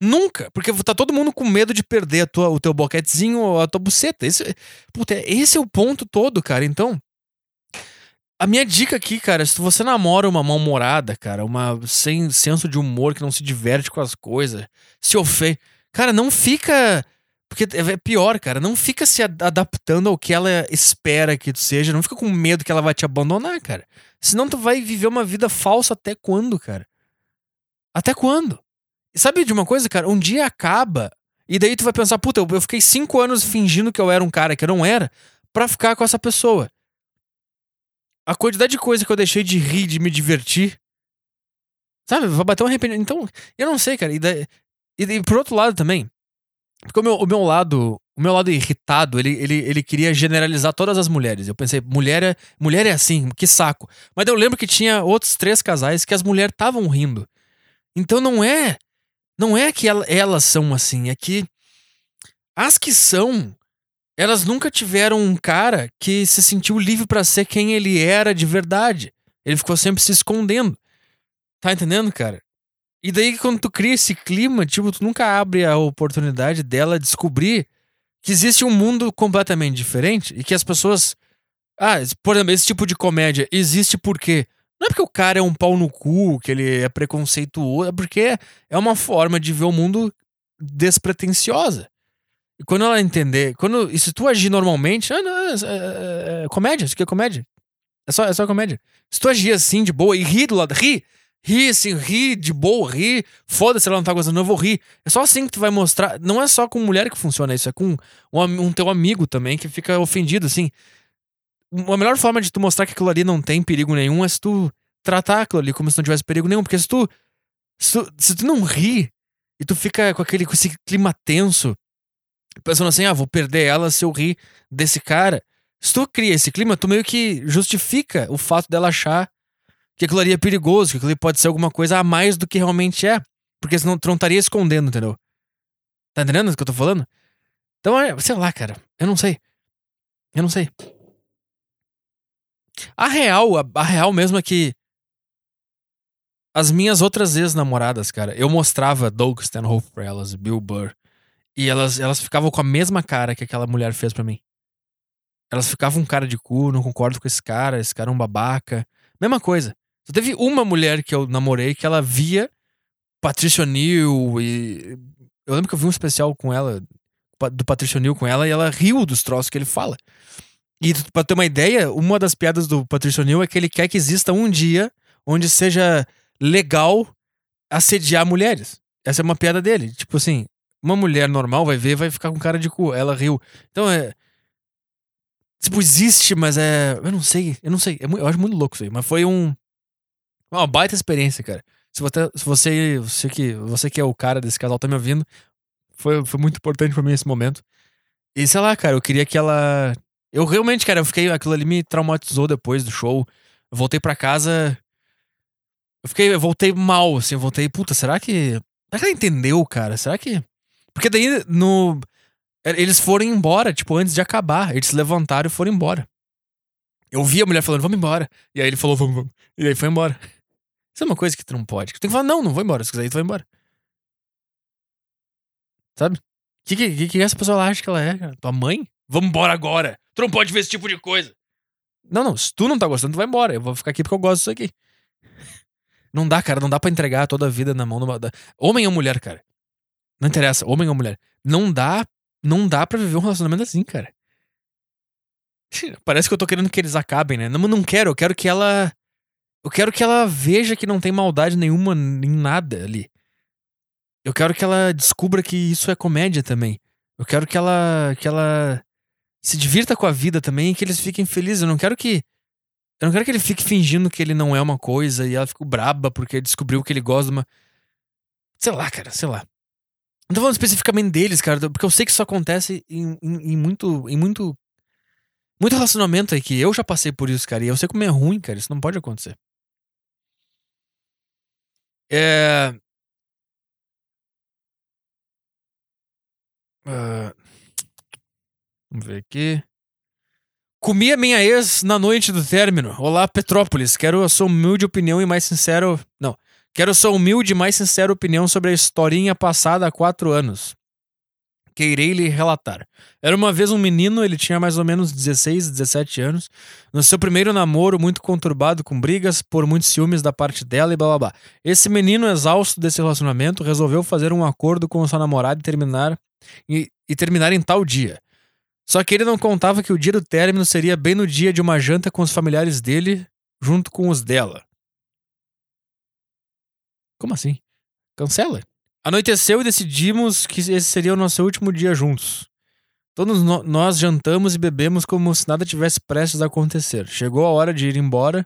Nunca, porque tá todo mundo com medo de perder tua, o teu boquetezinho ou a tua buceta. Esse, puta, esse é o ponto todo, cara. Então, a minha dica aqui, cara, se você namora uma mal-humorada, cara, uma sem senso de humor, que não se diverte com as coisas, se ofende. Cara, não fica. Porque é pior, cara. Não fica se adaptando ao que ela espera que tu seja. Não fica com medo que ela vai te abandonar, cara. Senão tu vai viver uma vida falsa até quando, cara? Até quando? E sabe de uma coisa, cara? Um dia acaba. E daí tu vai pensar, puta, eu fiquei cinco anos fingindo que eu era um cara que eu não era, pra ficar com essa pessoa a quantidade de coisa que eu deixei de rir, de me divertir. Sabe? Vai bater um arrependimento. Então, eu não sei, cara. E, daí, e, e por outro lado também. Porque o meu, o meu lado. O meu lado irritado, ele, ele, ele queria generalizar todas as mulheres. Eu pensei, mulher é, mulher é assim, que saco. Mas eu lembro que tinha outros três casais que as mulheres estavam rindo. Então não é. Não é que elas são assim, é que as que são elas nunca tiveram um cara que se sentiu livre para ser quem ele era de verdade. Ele ficou sempre se escondendo. Tá entendendo, cara? E daí quando tu cria esse clima, tipo, tu nunca abre a oportunidade dela descobrir que existe um mundo completamente diferente e que as pessoas. Ah, por exemplo, esse tipo de comédia existe porque. Não é porque o cara é um pau no cu, que ele é preconceituoso, é porque é uma forma de ver o mundo despretensiosa. Quando ela entender, quando, e se tu agir normalmente, ah, não, é, é, é, comédia, isso aqui é comédia. É só, é só comédia. Se tu agir assim, de boa, e rir do lado, rir, ri, assim, ri de boa, ri. Foda-se, ela não tá gostando, eu vou rir. É só assim que tu vai mostrar. Não é só com mulher que funciona isso, é com um, um teu amigo também que fica ofendido, assim. A melhor forma de tu mostrar que aquilo ali não tem perigo nenhum é se tu tratar aquilo ali como se não tivesse perigo nenhum. Porque se tu. Se tu, se tu não ri e tu fica com aquele com esse clima tenso, pensando assim, ah, vou perder ela se eu rir desse cara. Se tu cria esse clima, tu meio que justifica o fato dela achar que aquilo ali é perigoso, que aquilo ali pode ser alguma coisa a mais do que realmente é. Porque senão tu não estaria escondendo, entendeu? Tá entendendo o que eu tô falando? Então, é, sei lá, cara. Eu não sei. Eu não sei. A real, a, a real mesmo é que as minhas outras ex-namoradas, cara, eu mostrava Doug Stanhope pra elas, Bill Burr. E elas, elas ficavam com a mesma cara que aquela mulher fez para mim. Elas ficavam um cara de cu, não concordo com esse cara, esse cara é um babaca. Mesma coisa. Só teve uma mulher que eu namorei que ela via Patricia Neal e. Eu lembro que eu vi um especial com ela, do Patricia Neal com ela, e ela riu dos troços que ele fala. E pra ter uma ideia, uma das piadas do Patricia Neal é que ele quer que exista um dia onde seja legal assediar mulheres. Essa é uma piada dele. Tipo assim, uma mulher normal vai ver vai ficar com cara de cu. Ela riu. Então é. Tipo, existe, mas é. Eu não sei. Eu não sei. É, eu acho muito louco isso aí. Mas foi um. Uma baita experiência, cara. Se você, se você, você, que, você que é o cara desse casal tá me ouvindo, foi, foi muito importante para mim esse momento. E sei lá, cara, eu queria que ela. Eu realmente, cara, eu fiquei. Aquilo ali me traumatizou depois do show. Eu voltei para casa. Eu fiquei. Eu voltei mal, assim. Eu voltei. Puta, será que. Será que ela entendeu, cara? Será que. Porque daí no. Eles foram embora, tipo, antes de acabar. Eles se levantaram e foram embora. Eu vi a mulher falando, vamos embora. E aí ele falou, vamos, vamos. E aí foi embora. Isso é uma coisa que tu não pode. Tu tem que falar, não, não vou embora. Se quiser tu vai embora. Sabe? O que, que, que essa pessoa acha que ela é, cara? Tua mãe? Vamos embora agora. Tu não pode ver esse tipo de coisa. Não, não. Se tu não tá gostando, tu vai embora. Eu vou ficar aqui porque eu gosto disso aqui. *laughs* Não dá, cara. Não dá para entregar toda a vida na mão de uma. Homem ou mulher, cara. Não interessa, homem ou mulher. Não dá, não dá para viver um relacionamento assim, cara. Parece que eu tô querendo que eles acabem, né? Não, não quero, eu quero que ela. Eu quero que ela veja que não tem maldade nenhuma em nada ali. Eu quero que ela descubra que isso é comédia também. Eu quero que ela que ela se divirta com a vida também e que eles fiquem felizes. Eu não quero que eu não quero que ele fique fingindo que ele não é uma coisa e ela fique braba porque descobriu que ele gosta de uma sei lá, cara, sei lá. Não tô falando especificamente deles, cara, porque eu sei que isso acontece em, em, em muito. em muito. Muito relacionamento aí que eu já passei por isso, cara. E eu sei como é ruim, cara. Isso não pode acontecer. É. Uh, vamos ver aqui. Comi a minha ex na noite do término. Olá, Petrópolis. Quero a sua humilde opinião e mais sincero. Não. Quero sua humilde e mais sincera opinião sobre a historinha passada há quatro anos. Que irei lhe relatar. Era uma vez um menino, ele tinha mais ou menos 16, 17 anos, no seu primeiro namoro, muito conturbado com brigas, por muitos ciúmes da parte dela e blá blá blá. Esse menino, exausto desse relacionamento, resolveu fazer um acordo com sua namorada e terminar, e, e terminar em tal dia. Só que ele não contava que o dia do término seria bem no dia de uma janta com os familiares dele, junto com os dela. Como assim? Cancela. Anoiteceu e decidimos que esse seria o nosso último dia juntos. Todos no nós jantamos e bebemos como se nada tivesse prestes a acontecer. Chegou a hora de ir embora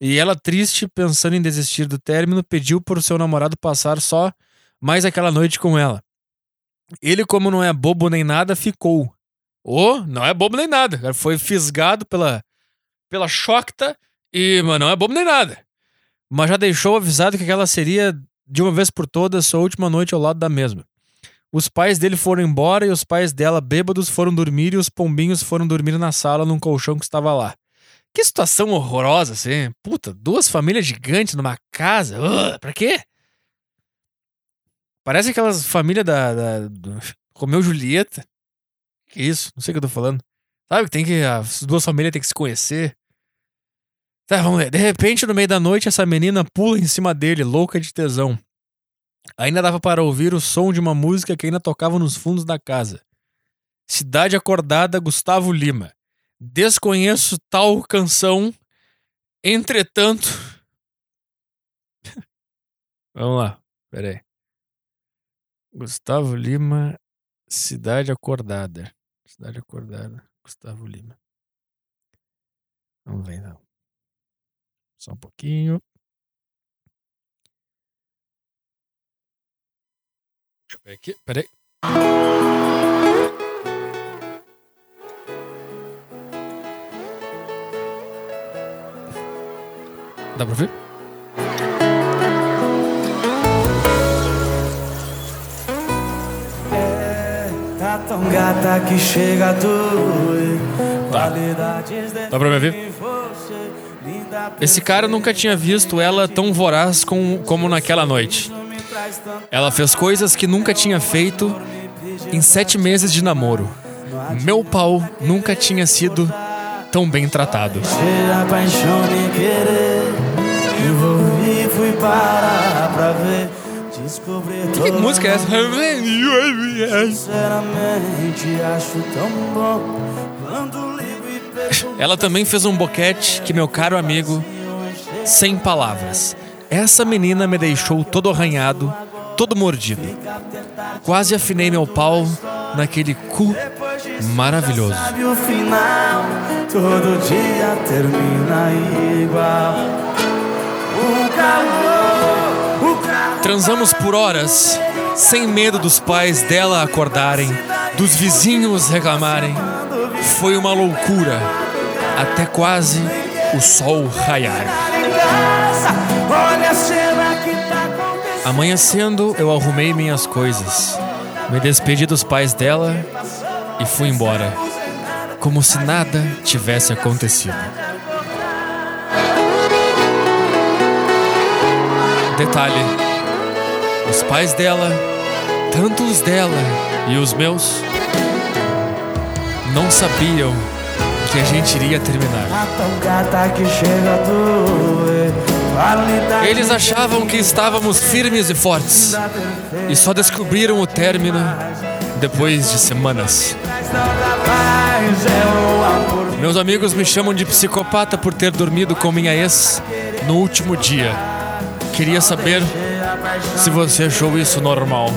e ela, triste, pensando em desistir do término, pediu por seu namorado passar só mais aquela noite com ela. Ele, como não é bobo nem nada, ficou. Oh, não é bobo nem nada. Foi fisgado pela, pela Chocta e, mano, não é bobo nem nada mas já deixou avisado que aquela seria, de uma vez por todas, sua última noite ao lado da mesma. Os pais dele foram embora e os pais dela, bêbados, foram dormir e os pombinhos foram dormir na sala num colchão que estava lá. Que situação horrorosa, assim. Puta, duas famílias gigantes numa casa. Uh, pra quê? Parece aquelas famílias da, da Romeu e Julieta. Que isso? Não sei o que eu tô falando. Sabe que tem que. As duas famílias têm que se conhecer. Tá, vamos ver. De repente, no meio da noite, essa menina pula em cima dele, louca de tesão. Ainda dava para ouvir o som de uma música que ainda tocava nos fundos da casa. Cidade Acordada, Gustavo Lima. Desconheço tal canção, entretanto. *laughs* Vamos lá. Pera aí. Gustavo Lima, Cidade Acordada. Cidade Acordada. Gustavo Lima. Vamos ver então. Só um pouquinho. Deixa eu ver aqui. Pera aí. Dá pra ver? Tá tão gata que chega doer. Qualidades Dá pra me ver? Esse cara nunca tinha visto ela tão voraz com, como naquela noite. Ela fez coisas que nunca tinha feito em sete meses de namoro. Meu pau nunca tinha sido tão bem tratado. Descobrir Que música é essa? Sinceramente, acho tão bom. Quando Ela também fez um boquete que meu caro amigo, sem palavras. Essa menina me deixou todo arranhado, todo mordido. Quase afinei meu pau naquele cu maravilhoso. sabe o final. Todo dia termina igual. O calor, o calor. Transamos por horas, sem medo dos pais dela acordarem, dos vizinhos reclamarem. Foi uma loucura, até quase o sol raiar. Amanhecendo, eu arrumei minhas coisas, me despedi dos pais dela e fui embora, como se nada tivesse acontecido. Detalhe: os pais dela, tanto os dela e os meus, não sabiam que a gente iria terminar. Tão gata que chega a doer. Qualidade Eles achavam que estávamos firmes e fortes e só descobriram o término depois de semanas. Meus amigos me chamam de psicopata por ter dormido com minha ex no último dia. Queria saber se você achou isso normal.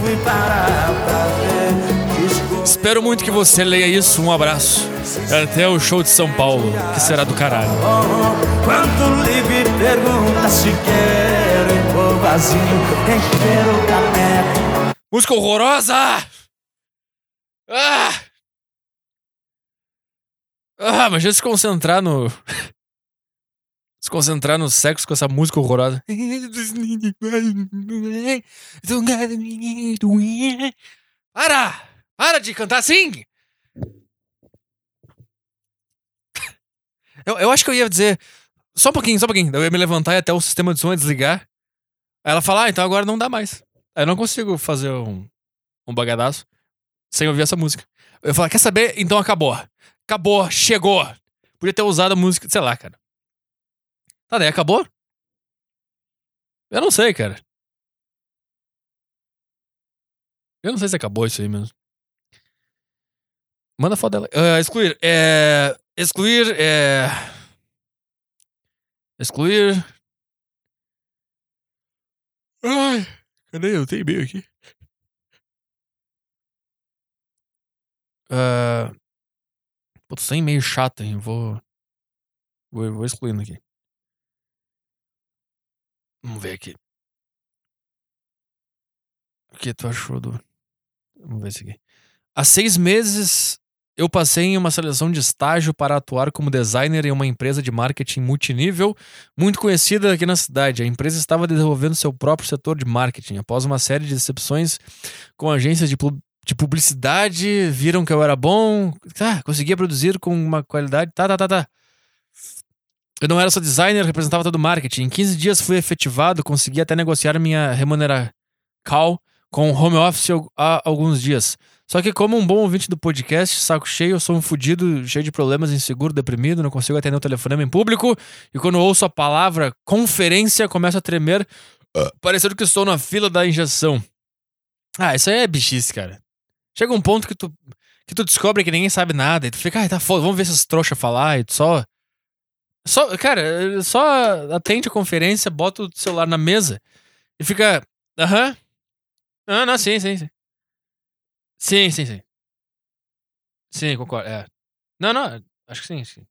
Fui parar pra Espero muito que você leia isso. Um abraço. Até o show de São Paulo, que será do caralho. Quando ligo e pergunta se quero vazio, encher o caneco. Música horrorosa! Ah! Ah, mas já se concentrar no. *laughs* Se concentrar no sexo com essa música horrorosa. Para! Para de cantar assim! Eu, eu acho que eu ia dizer. Só um pouquinho, só um pouquinho. Eu ia me levantar e até o sistema de som ia desligar. Aí ela fala, ah, então agora não dá mais. Eu não consigo fazer um, um bagadaço sem ouvir essa música. Eu falo, quer saber? Então acabou. Acabou, chegou. Podia ter usado a música, sei lá, cara. Tá, daí acabou? Eu não sei, cara. Eu não sei se acabou isso aí mesmo. Manda foto dela. Ah, excluir. É. Excluir. É. Excluir. Ai, cadê? Eu tenho e-mail aqui. Uh, putz, tem e-mail chato, hein? Vou, vou. Vou excluindo aqui. Vamos ver aqui. O que tu achou do. Vamos ver isso aqui. Há seis meses eu passei em uma seleção de estágio para atuar como designer em uma empresa de marketing multinível muito conhecida aqui na cidade. A empresa estava desenvolvendo seu próprio setor de marketing. Após uma série de decepções com agências de, de publicidade, viram que eu era bom, tá, conseguia produzir com uma qualidade, tá, tá, tá, tá. Eu não era só designer, representava todo o marketing. Em 15 dias fui efetivado, consegui até negociar minha remuneração com home office há alguns dias. Só que como um bom ouvinte do podcast, saco cheio, eu sou um fudido, cheio de problemas, inseguro, deprimido, não consigo atender o telefonema em público, e quando ouço a palavra conferência, começo a tremer, ah, parecendo que estou na fila da injeção. Ah, isso aí é bichice, cara. Chega um ponto que tu, que tu descobre que ninguém sabe nada, e tu fica, ai, tá foda, vamos ver esses trouxa falar, e tu só... Só, cara, só atende a conferência, bota o celular na mesa e fica. Aham. Ah, não, sim, sim, sim. Sim, sim, sim. Sim, concordo. É. Não, não, acho que sim, sim.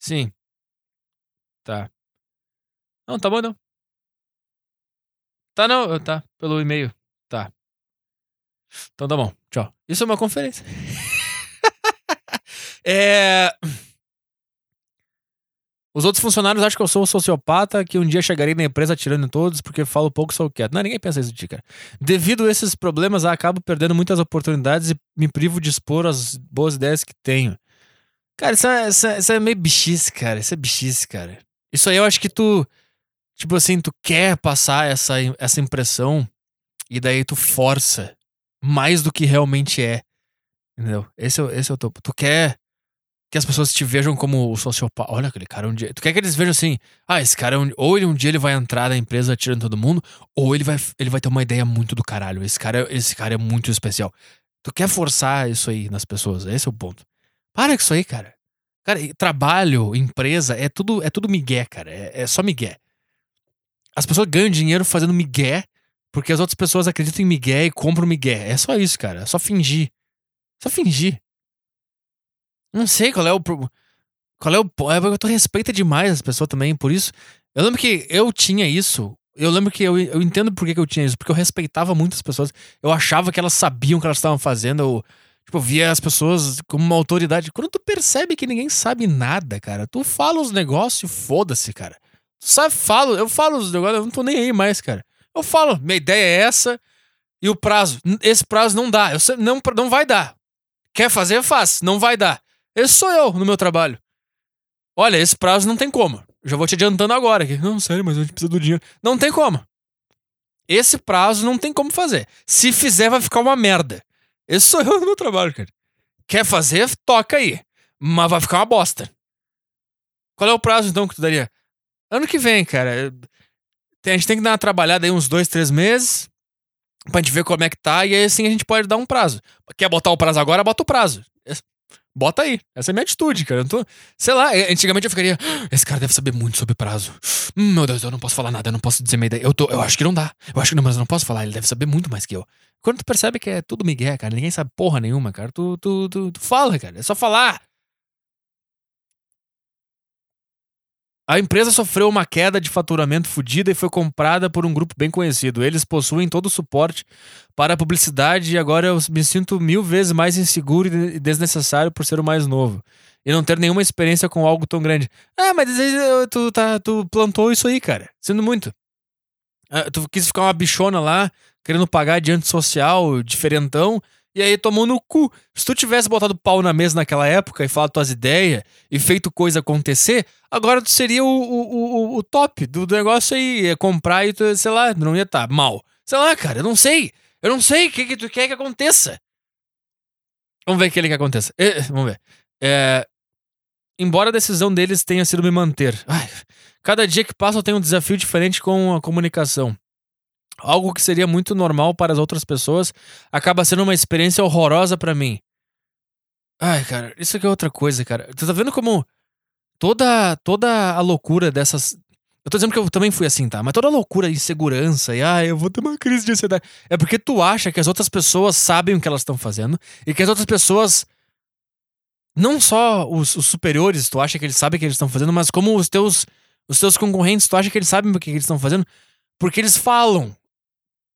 Sim. Tá. Não, tá bom não. Tá não, tá. Pelo e-mail. Tá. Então tá bom. Tchau. Isso é uma conferência. *laughs* é. Os outros funcionários acham que eu sou um sociopata, que um dia chegarei na empresa atirando em todos porque falo pouco e sou quieto. Não, ninguém pensa isso de cara. Devido a esses problemas, acabo perdendo muitas oportunidades e me privo de expor as boas ideias que tenho. Cara, isso é, isso é, isso é meio bichice, cara. Isso é bichice, cara. Isso aí eu acho que tu. Tipo assim, tu quer passar essa, essa impressão e daí tu força mais do que realmente é. Entendeu? Esse é, esse é o topo. Tu quer que as pessoas te vejam como o sociopata. Olha aquele cara um dia. Tu quer que eles vejam assim, ah, esse cara, um... ou ele um dia ele vai entrar na empresa atirando todo mundo, ou ele vai, ele vai ter uma ideia muito do caralho. Esse cara, esse cara é muito especial. Tu quer forçar isso aí nas pessoas, esse é o ponto. Para com isso aí, cara. Cara, trabalho, empresa, é tudo, é tudo migué, cara. É, é só migué. As pessoas ganham dinheiro fazendo migué porque as outras pessoas acreditam em migué e compram migué. É só isso, cara. É só fingir. Só fingir. Não sei qual é o. Qual é o. É, tu respeita demais as pessoas também, por isso. Eu lembro que eu tinha isso. Eu lembro que eu, eu entendo por que, que eu tinha isso. Porque eu respeitava muitas pessoas. Eu achava que elas sabiam o que elas estavam fazendo. Eu, tipo, via as pessoas como uma autoridade. Quando tu percebe que ninguém sabe nada, cara, tu fala os negócios foda-se, cara. Tu sabe, falo, eu falo os negócios, eu não tô nem aí mais, cara. Eu falo, minha ideia é essa. E o prazo, esse prazo não dá. Eu não, não vai dar. Quer fazer, faz. Não vai dar. Esse sou eu no meu trabalho. Olha, esse prazo não tem como. Já vou te adiantando agora. Aqui. Não, sério, mas a gente precisa do dinheiro. Não tem como. Esse prazo não tem como fazer. Se fizer, vai ficar uma merda. Esse sou eu no meu trabalho, cara. Quer fazer? Toca aí. Mas vai ficar uma bosta. Qual é o prazo, então, que tu daria? Ano que vem, cara. A gente tem que dar uma trabalhada aí uns dois, três meses. Pra gente ver como é que tá. E aí, assim, a gente pode dar um prazo. Quer botar o prazo agora? Bota o prazo bota aí. Essa é a minha atitude, cara. Eu tô, sei lá, antigamente eu ficaria. Ah, esse cara deve saber muito sobre prazo. Hum, meu Deus, eu não posso falar nada, eu não posso dizer minha ideia. Eu, tô, eu acho que não dá. Eu acho que não, mas eu não posso falar. Ele deve saber muito mais que eu. Quando tu percebe que é tudo Miguel, cara, ninguém sabe porra nenhuma, cara, tu, tu, tu, tu fala, cara. É só falar. A empresa sofreu uma queda de faturamento fodida e foi comprada por um grupo bem conhecido. Eles possuem todo o suporte para a publicidade e agora eu me sinto mil vezes mais inseguro e desnecessário por ser o mais novo. E não ter nenhuma experiência com algo tão grande. Ah, mas tu, tá, tu plantou isso aí, cara. Sendo muito. Ah, tu quis ficar uma bichona lá, querendo pagar de antissocial, diferentão, e aí tomou no cu. Se tu tivesse botado pau na mesa naquela época e falado tuas ideias e feito coisa acontecer, agora tu seria o, o, o, o top do negócio aí. Ia comprar e tu, sei lá, não ia estar tá mal. Sei lá, cara, eu não sei. Eu não sei o que, que tu quer que aconteça. Vamos ver o que ele quer que aconteça. É, vamos ver. É, embora a decisão deles tenha sido me manter. Ai, cada dia que passa eu tenho um desafio diferente com a comunicação algo que seria muito normal para as outras pessoas acaba sendo uma experiência horrorosa para mim. Ai, cara, isso aqui é outra coisa, cara. Tu tá vendo como toda toda a loucura dessas eu tô dizendo que eu também fui assim, tá? Mas toda a loucura, insegurança e, ah, eu vou ter uma crise de ansiedade. É porque tu acha que as outras pessoas sabem o que elas estão fazendo e que as outras pessoas. Não só os, os, superiores, tu acha que eles sabem o que eles estão fazendo, mas como os teus, os teus concorrentes, tu acha que eles sabem o que eles estão fazendo. Porque eles falam.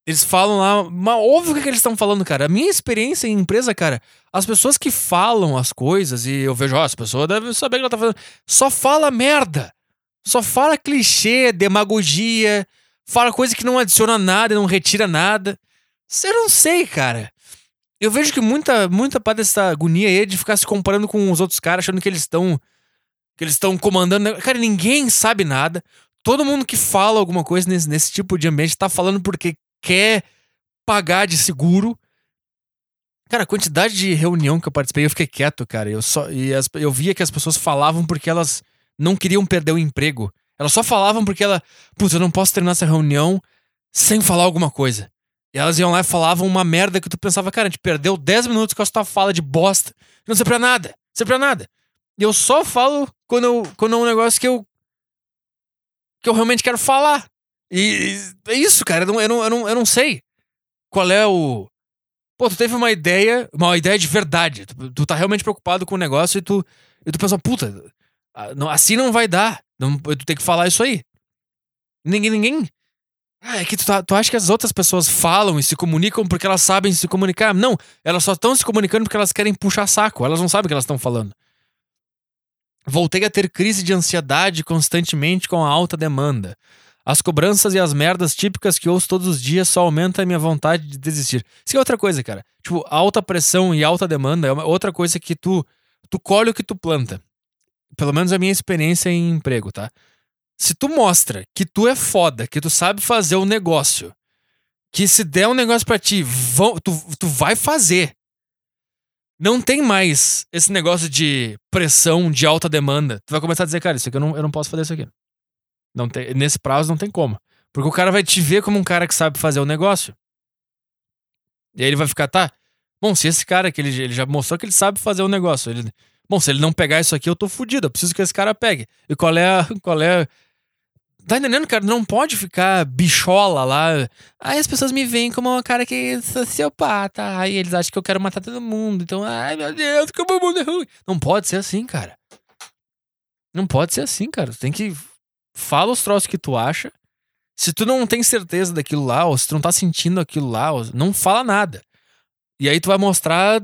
Eles falam lá, mas óbvio que, que eles estão falando, cara. A minha experiência em empresa, cara, as pessoas que falam as coisas e eu vejo, ó, as pessoas devem saber o que ela tá fazendo, só fala merda. Só fala clichê, demagogia, fala coisa que não adiciona nada, não retira nada. Eu não sei, cara. Eu vejo que muita, muita parte dessa agonia aí é de ficar se comparando com os outros caras, achando que eles estão. que eles estão comandando. Cara, ninguém sabe nada. Todo mundo que fala alguma coisa nesse, nesse tipo de ambiente tá falando porque quer pagar de seguro. Cara, a quantidade de reunião que eu participei, eu fiquei quieto, cara. Eu só e as, eu via que as pessoas falavam porque elas não queriam perder o emprego. Elas só falavam porque ela, putz, eu não posso terminar essa reunião sem falar alguma coisa. E elas iam lá e falavam uma merda que tu pensava, cara, a gente perdeu 10 minutos com a tua fala de bosta. Não sei pra nada. Sei pra nada. E eu só falo quando, eu, quando é um negócio que eu. que eu realmente quero falar. E é isso, cara. Eu não, eu não, eu não, eu não sei qual é o. Pô, tu teve uma ideia, uma ideia de verdade. Tu, tu tá realmente preocupado com o negócio e tu, e tu pensa, puta, assim não vai dar. Não, tu tem que falar isso aí. Ninguém, ninguém. Ah, é que tu, tá, tu acha que as outras pessoas falam e se comunicam porque elas sabem se comunicar? Não, elas só estão se comunicando porque elas querem puxar saco. Elas não sabem o que elas estão falando. Voltei a ter crise de ansiedade constantemente com a alta demanda. As cobranças e as merdas típicas que ouço todos os dias só aumentam a minha vontade de desistir. Isso é outra coisa, cara. Tipo, alta pressão e alta demanda é uma outra coisa que tu, tu colhe o que tu planta. Pelo menos a minha experiência em emprego, tá? Se tu mostra que tu é foda, que tu sabe fazer o um negócio, que se der um negócio para ti, vão, tu, tu vai fazer. Não tem mais esse negócio de pressão, de alta demanda. Tu vai começar a dizer, cara, isso aqui eu não, eu não posso fazer isso aqui. Não tem, nesse prazo não tem como. Porque o cara vai te ver como um cara que sabe fazer o negócio. E aí ele vai ficar, tá? Bom, se esse cara que ele, ele já mostrou que ele sabe fazer o negócio. Ele, bom, se ele não pegar isso aqui, eu tô fudido. Eu preciso que esse cara pegue. E qual é a, *laughs* qual é Tá entendendo, cara? Não pode ficar bichola lá. Aí as pessoas me veem como uma cara que é sociopata. Aí eles acham que eu quero matar todo mundo. Então, ai meu Deus, como o mundo é ruim. Não pode ser assim, cara. Não pode ser assim, cara. Tem que fala os troços que tu acha. Se tu não tem certeza daquilo lá, ou se tu não tá sentindo aquilo lá, não fala nada. E aí tu vai mostrar,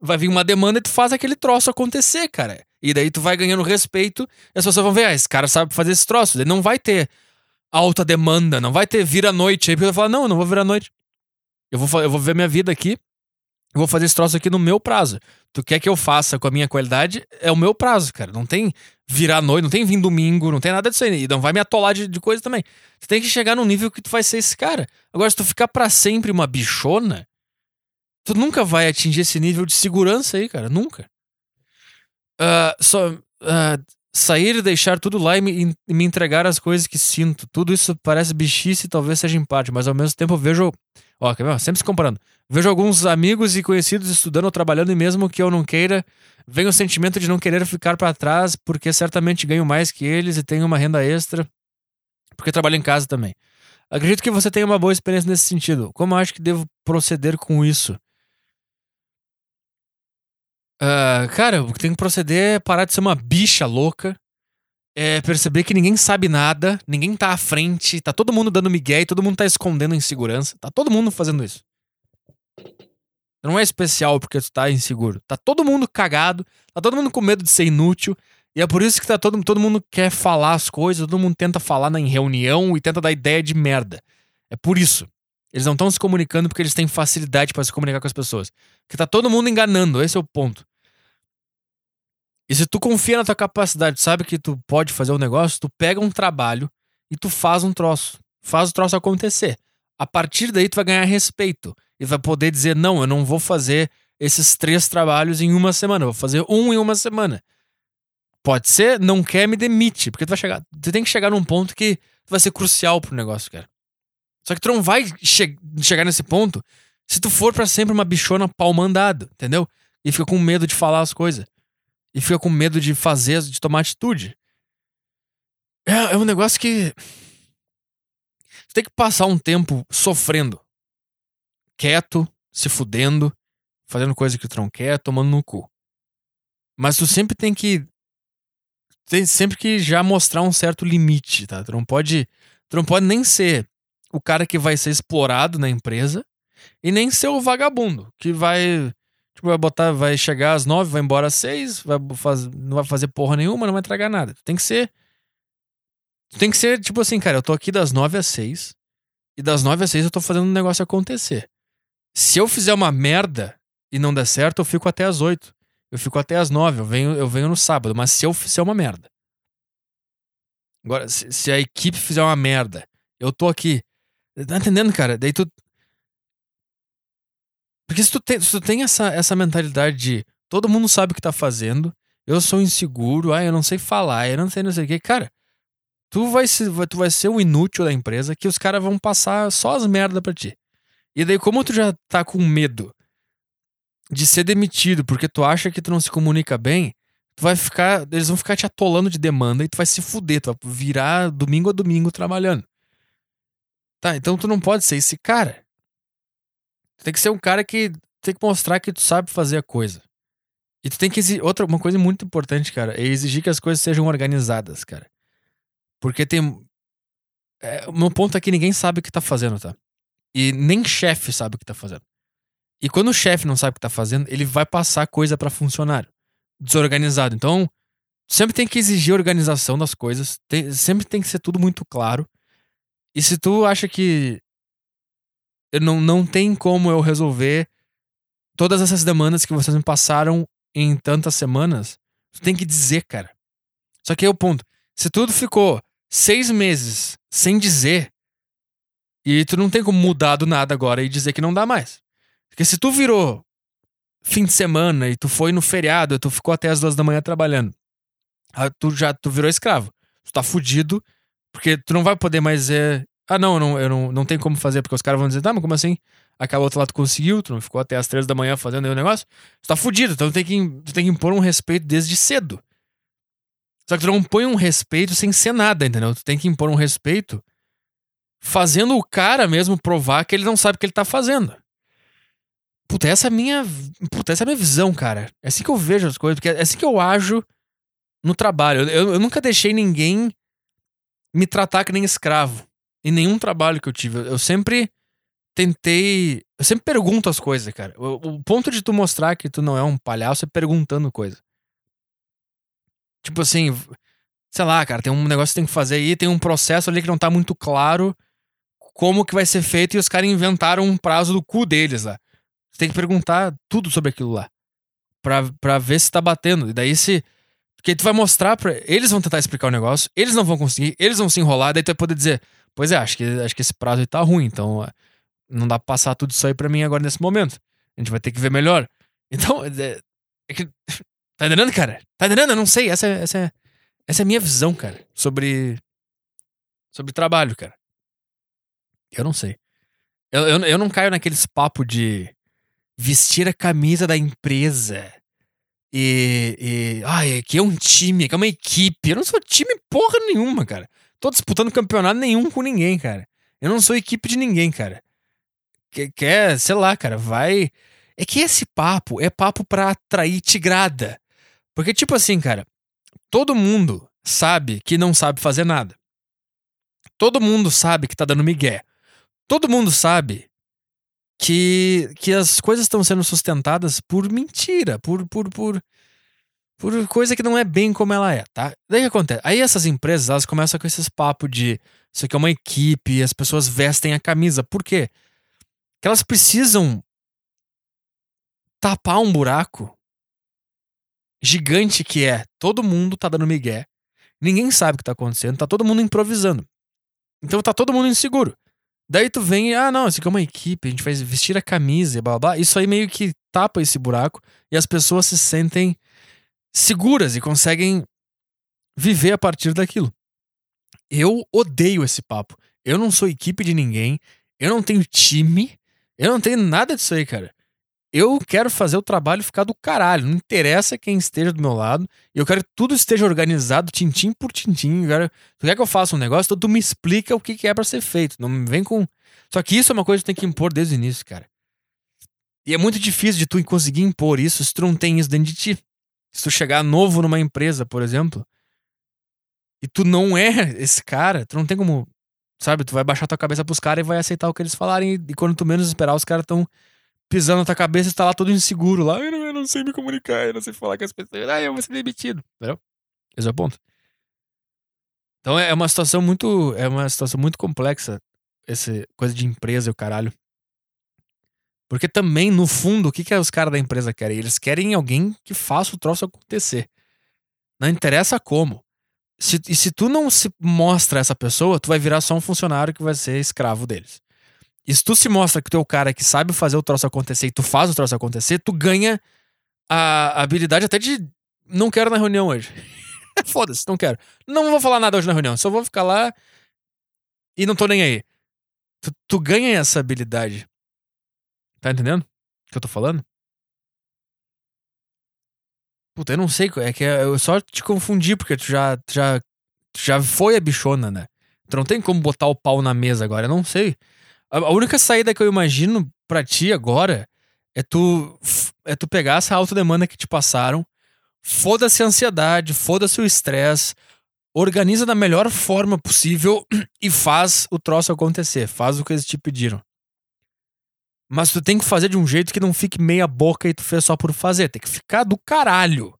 vai vir uma demanda e tu faz aquele troço acontecer, cara. E daí tu vai ganhando respeito e as pessoas vão ver, ah, esse cara sabe fazer esse troço. Ele não vai ter alta demanda, não vai ter vira noite aí, porque vou falar, não, eu não vou virar noite. Eu vou, eu vou ver minha vida aqui, eu vou fazer esse troço aqui no meu prazo. Tu quer que eu faça com a minha qualidade, é o meu prazo, cara. Não tem virar noite, não tem vir domingo, não tem nada disso aí. E não vai me atolar de, de coisa também. Tu tem que chegar num nível que tu vai ser esse cara. Agora, se tu ficar para sempre uma bichona, tu nunca vai atingir esse nível de segurança aí, cara. Nunca. Uh, só. Uh, sair e deixar tudo lá e me, e me, entregar as coisas que sinto. Tudo isso parece bichice e talvez seja empate, mas ao mesmo tempo eu vejo. Ó? Sempre se comparando. Vejo alguns amigos e conhecidos estudando ou trabalhando, e mesmo que eu não queira, vem o sentimento de não querer ficar para trás, porque certamente ganho mais que eles e tenho uma renda extra, porque trabalho em casa também. Acredito que você tenha uma boa experiência nesse sentido. Como acho que devo proceder com isso? Uh, cara, o que tem que proceder é parar de ser uma bicha louca. É perceber que ninguém sabe nada, ninguém tá à frente, tá todo mundo dando migué e todo mundo tá escondendo insegurança. Tá todo mundo fazendo isso. Não é especial porque tu tá inseguro. Tá todo mundo cagado, tá todo mundo com medo de ser inútil. E é por isso que tá todo, todo mundo quer falar as coisas, todo mundo tenta falar na, em reunião e tenta dar ideia de merda. É por isso. Eles não estão se comunicando porque eles têm facilidade para se comunicar com as pessoas. Porque tá todo mundo enganando, esse é o ponto. E se tu confia na tua capacidade, sabe que tu pode fazer um negócio, tu pega um trabalho e tu faz um troço. Faz o troço acontecer. A partir daí tu vai ganhar respeito e vai poder dizer: não, eu não vou fazer esses três trabalhos em uma semana, eu vou fazer um em uma semana. Pode ser, não quer, me demite, porque tu vai chegar. Tu tem que chegar num ponto que vai ser crucial pro negócio, cara. Só que tu não vai che chegar nesse ponto se tu for para sempre uma bichona pau mandado, entendeu? E fica com medo de falar as coisas. E fica com medo de fazer, de tomar atitude. É, é um negócio que. Tu tem que passar um tempo sofrendo quieto, se fudendo, fazendo coisa que tu não quer, tomando no cu. Mas tu sempre tem que. Tem sempre que já mostrar um certo limite, tá? Tu não pode. Tu não pode nem ser o cara que vai ser explorado na empresa e nem ser o vagabundo que vai. Tipo, vai botar, vai chegar às nove, vai embora às seis, vai faz, não vai fazer porra nenhuma, não vai entregar nada. Tem que ser. Tem que ser, tipo assim, cara, eu tô aqui das nove às seis. E das nove às seis eu tô fazendo um negócio acontecer. Se eu fizer uma merda e não der certo, eu fico até as 8. Eu fico até as 9, eu venho, eu venho no sábado. Mas se eu fizer uma merda. Agora, se, se a equipe fizer uma merda, eu tô aqui. Tá entendendo, cara? Daí tu. Porque se tu tem, se tu tem essa, essa mentalidade de todo mundo sabe o que tá fazendo, eu sou inseguro, ah, eu não sei falar, eu não sei não sei o que, cara. Tu vai, ser, tu vai ser o inútil da empresa que os caras vão passar só as merdas pra ti. E daí, como tu já tá com medo de ser demitido porque tu acha que tu não se comunica bem, tu vai ficar. Eles vão ficar te atolando de demanda e tu vai se fuder, tu vai virar domingo a domingo trabalhando. Tá, então tu não pode ser esse cara. Tu tem que ser um cara que tem que mostrar que tu sabe fazer a coisa. E tu tem que exigir. Outra, uma coisa muito importante, cara, é exigir que as coisas sejam organizadas, cara. Porque tem. É, o meu ponto é que ninguém sabe o que tá fazendo, tá? E nem chefe sabe o que tá fazendo. E quando o chefe não sabe o que tá fazendo, ele vai passar coisa para funcionário. Desorganizado. Então, sempre tem que exigir organização das coisas. Tem, sempre tem que ser tudo muito claro. E se tu acha que eu não, não tem como eu resolver todas essas demandas que vocês me passaram em tantas semanas, tu tem que dizer, cara. Só que aí é o ponto. Se tudo ficou seis meses sem dizer, e tu não tem como mudar do nada agora e dizer que não dá mais. Porque se tu virou fim de semana e tu foi no feriado, e tu ficou até as duas da manhã trabalhando, tu já tu virou escravo. Tu tá fudido, porque tu não vai poder mais dizer, ah, não, não eu não, não tem como fazer, porque os caras vão dizer, tá, mas como assim? Aquela outra lá tu conseguiu, tu não ficou até as três da manhã fazendo aí o negócio? Tu tá fudido, então tu tem, que, tu tem que impor um respeito desde cedo. Só que tu não põe um respeito sem ser nada, entendeu? Tu tem que impor um respeito fazendo o cara mesmo provar que ele não sabe o que ele tá fazendo. Puta, essa é a minha. Puta, essa é minha visão, cara. É assim que eu vejo as coisas, porque é assim que eu ajo no trabalho. Eu, eu nunca deixei ninguém me tratar que nem escravo. Em nenhum trabalho que eu tive. Eu sempre tentei. Eu sempre pergunto as coisas, cara. O, o, ponto de tu mostrar que tu não é um palhaço é perguntando coisa. Tipo assim, sei lá, cara, tem um negócio que tem que fazer aí, tem um processo ali que não tá muito claro como que vai ser feito e os caras inventaram um prazo do cu deles lá. Você tem que perguntar tudo sobre aquilo lá. Pra, pra ver se tá batendo. E daí se. Porque tu vai mostrar pra. Eles vão tentar explicar o negócio, eles não vão conseguir, eles vão se enrolar, daí tu vai poder dizer, pois é, acho que, acho que esse prazo aí tá ruim, então não dá pra passar tudo isso aí pra mim agora nesse momento. A gente vai ter que ver melhor. *laughs* Então, é, é que, *laughs* tá entendendo, cara? Tá entendendo? Eu não sei. Essa, é, essa, é, essa é a minha visão, cara, sobre. Sobre trabalho, cara. Eu não sei. Eu, eu, eu não caio naqueles papos de vestir a camisa da empresa. E, e. Ai, aqui é um time, aqui é uma equipe. Eu não sou time porra nenhuma, cara. Tô disputando campeonato nenhum com ninguém, cara. Eu não sou equipe de ninguém, cara quer, quer, sei lá, cara, vai. É que esse papo é papo pra atrair tigrada. Porque, tipo assim, cara, todo mundo sabe que não sabe fazer nada. Todo mundo sabe que tá dando migué. Todo mundo sabe que, que as coisas estão sendo sustentadas por mentira, por, por, por, por coisa que não é bem como ela é, tá? Daí o que acontece? Aí essas empresas, elas começam com esses papos de isso aqui é uma equipe, as pessoas vestem a camisa. Por quê? que elas precisam tapar um buraco gigante que é todo mundo tá dando migué, ninguém sabe o que tá acontecendo, tá todo mundo improvisando. Então tá todo mundo inseguro. Daí tu vem e, ah, não, isso aqui é uma equipe, a gente vai vestir a camisa e blá blá. Isso aí meio que tapa esse buraco e as pessoas se sentem seguras e conseguem viver a partir daquilo. Eu odeio esse papo. Eu não sou equipe de ninguém, eu não tenho time, eu não tenho nada disso aí, cara. Eu quero fazer o trabalho ficar do caralho. Não interessa quem esteja do meu lado. Eu quero que tudo esteja organizado, tintim por tintim. Quero... Tu quer que eu faça um negócio, então tu me explica o que, é para ser feito. Não vem com. Só que isso é uma coisa que tem que impor desde o início, cara. E é muito difícil de tu conseguir impor isso se tu não tem isso dentro de ti. Se tu chegar novo numa empresa, por exemplo, e tu não é esse cara, tu não tem como Sabe? Tu vai baixar tua cabeça pros caras e vai aceitar o que eles falarem. E, quando tu menos esperar, os caras estão pisando na tua cabeça e tá lá todo inseguro. Lá, eu não, eu não sei me comunicar, eu não sei falar com as pessoas. Ah, eu vou ser demitido. Entendeu? Esse é o ponto. Então é, é uma situação muito. É uma situação muito complexa. Essa coisa de empresa e o caralho. Porque também, no fundo, o que, que os caras da empresa querem? Eles querem alguém que faça o troço acontecer. Não interessa como. Se, e se tu não se mostra essa pessoa, tu vai virar só um funcionário que vai ser escravo deles. E se tu se mostra que tu é o cara que sabe fazer o troço acontecer e tu faz o troço acontecer, tu ganha a habilidade até de não quero na reunião hoje. *laughs* Foda-se, não quero. Não vou falar nada hoje na reunião, só vou ficar lá e não tô nem aí. Tu, tu ganha essa habilidade. Tá entendendo o que eu tô falando? Puta, eu não sei, é que eu só te confundi, porque tu já, tu já, tu já foi a bichona, né? Tu não tem como botar o pau na mesa agora, eu não sei. A, única saída que eu imagino pra ti agora é tu, é tu pegar essa autodemanda que te passaram, foda-se a ansiedade, foda-se o estresse, organiza da melhor forma possível *clears throat* e faz o troço acontecer, faz o que eles te pediram. Mas tu tem que fazer de um jeito que não fique meia boca e tu fez só por fazer. Tem que ficar do caralho.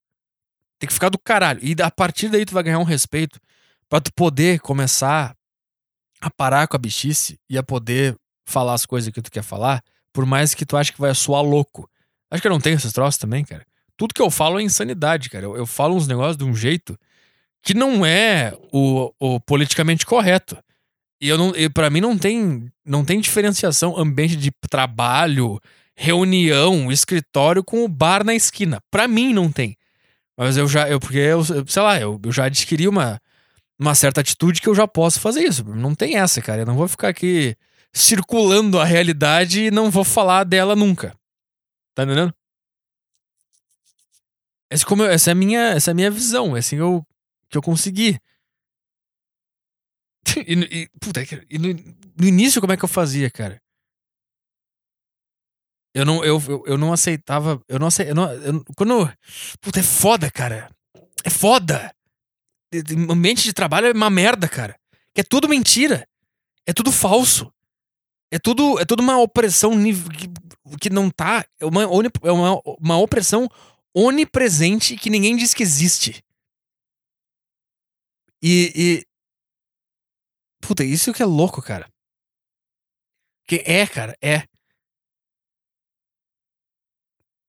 Tem que ficar do caralho. E a partir daí tu vai ganhar um respeito para tu poder começar a parar com a bichice e a poder falar as coisas que tu quer falar, por mais que tu ache que vai soar louco. Acho que eu não tenho esses troços também, cara. Tudo que eu falo é insanidade, cara. Eu, eu falo uns negócios de um jeito que não é o, o politicamente correto. E eu não, para mim não tem, não tem diferenciação ambiente de trabalho, reunião, escritório com o bar na esquina. Para mim não tem. Mas eu já, eu porque eu, sei lá, eu, eu já adquiri uma uma certa atitude que eu já posso fazer isso. Não tem essa, cara. Eu não vou ficar aqui circulando a realidade e não vou falar dela nunca. Tá entendendo? Essa, como eu, essa, é, a minha, essa é minha visão. É assim eu, que eu consegui. *laughs* e, e, puta, e no, no, início, como é que eu fazia, cara? Eu não, eu, eu, eu não aceitava. Eu não aceitava. Eu não, eu, quando. Puta, é foda, cara. É foda. Ambiente de trabalho é uma merda, cara. Que é tudo mentira. É tudo falso. É tudo, é tudo uma opressão que, que não tá. É uma, é uma, uma opressão onipresente que ninguém diz que existe. E. Puta, isso que é louco, cara. Que é, cara, é.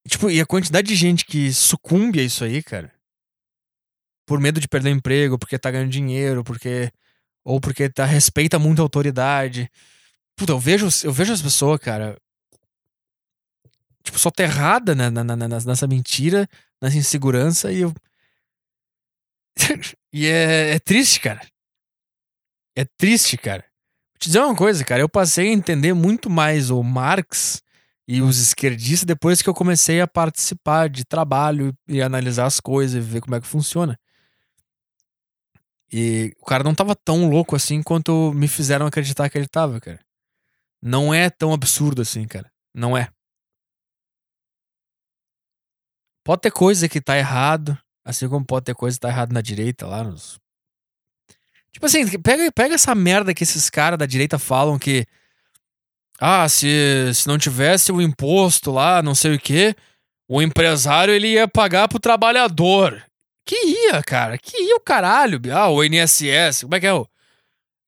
Tipo, e a quantidade de gente que sucumbe a isso aí, cara. Por medo de perder o emprego, porque tá ganhando dinheiro, porque. Ou porque tá, respeita muito a autoridade. Puta, eu vejo, eu vejo as pessoas, cara. Tipo, soterrada na, na, na, nessa mentira, nessa insegurança, e eu. *laughs* e é, é triste, cara. É triste, cara. Vou te dizer uma coisa, cara. Eu passei a entender muito mais o Marx e os esquerdistas depois que eu comecei a participar de trabalho e analisar as coisas e ver como é que funciona. E o cara não tava tão louco assim quanto me fizeram acreditar que ele tava, cara. Não é tão absurdo assim, cara. Não é. Pode ter coisa que tá errado, assim como pode ter coisa que tá errado na direita lá nos Tipo assim, pega, pega essa merda que esses caras da direita falam que. Ah, se, se não tivesse o imposto lá, não sei o que, o empresário ele ia pagar pro trabalhador. Que ia, cara? Que ia o caralho? Ah, o INSS, como é que é o.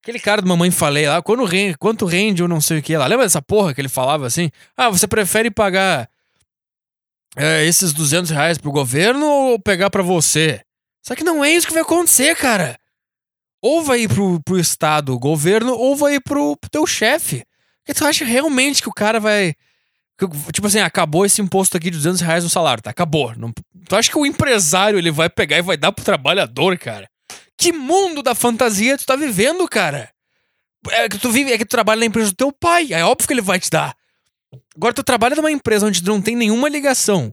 Aquele cara do Mamãe Falei lá, quando rende, quanto rende ou não sei o que lá. Lembra dessa porra que ele falava assim? Ah, você prefere pagar é, esses 200 reais pro governo ou pegar para você? Só que não é isso que vai acontecer, cara ou vai ir pro, pro Estado, governo, ou vai ir pro, pro teu chefe. Porque tu acha realmente que o cara vai. Tipo assim, acabou esse imposto aqui de 200 reais no salário, tá? Acabou. Não, tu acha que o empresário ele vai pegar e vai dar pro trabalhador, cara? Que mundo da fantasia tu tá vivendo, cara? É que tu vive, é que tu trabalha na empresa do teu pai. É óbvio que ele vai te dar. Agora tu trabalha numa empresa onde não tem nenhuma ligação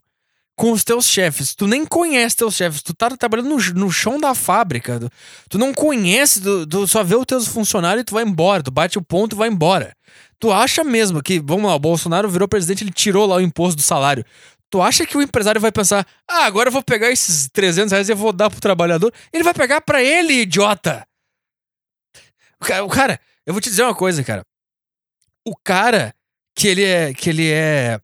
com os teus chefes. Tu nem conhece teus chefes. Tu tá trabalhando no, no chão da fábrica. Tu, tu não conhece, tu, tu, só vê os teus funcionários e tu vai embora. Tu bate o ponto e vai embora. Tu acha mesmo que, vamos lá, o Bolsonaro virou presidente, ele tirou lá o imposto do salário. Tu acha que o empresário vai pensar, ah, agora eu vou pegar esses 300 reais e eu vou dar pro trabalhador? Ele vai pegar pra ele, idiota! O cara, eu vou te dizer uma coisa, cara. O cara que ele é, que ele é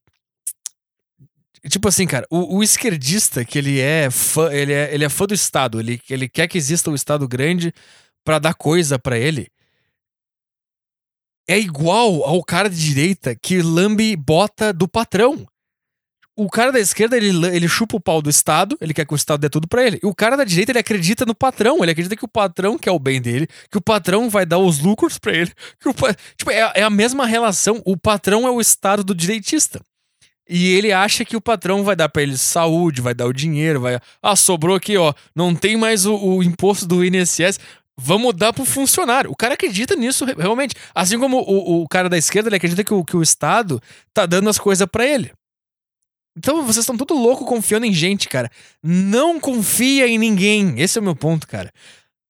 Tipo assim, cara, o, o, esquerdista que ele é fã, ele é, ele é fã do Estado, ele, ele quer que exista um Estado grande para dar coisa para ele. É igual ao cara de direita que lambe bota do patrão. O cara da esquerda, ele, ele chupa o pau do Estado, ele quer que o Estado dê tudo para ele. E o cara da direita, ele acredita no patrão, ele acredita que o patrão quer o bem dele, que o patrão vai dar os lucros para ele. Que o, tipo, é, é a mesma relação. O patrão é o Estado do direitista. E ele acha que o patrão vai dar para ele saúde, vai dar o dinheiro, vai. Ah, sobrou aqui, ó. Não tem mais o, o imposto do INSS. Vamos dar pro funcionário. O cara acredita nisso realmente. Assim como o, o cara da esquerda, ele acredita que o, que o Estado tá dando as coisas para ele. Então vocês estão tudo louco confiando em gente, cara. Não confia em ninguém. Esse é o meu ponto, cara.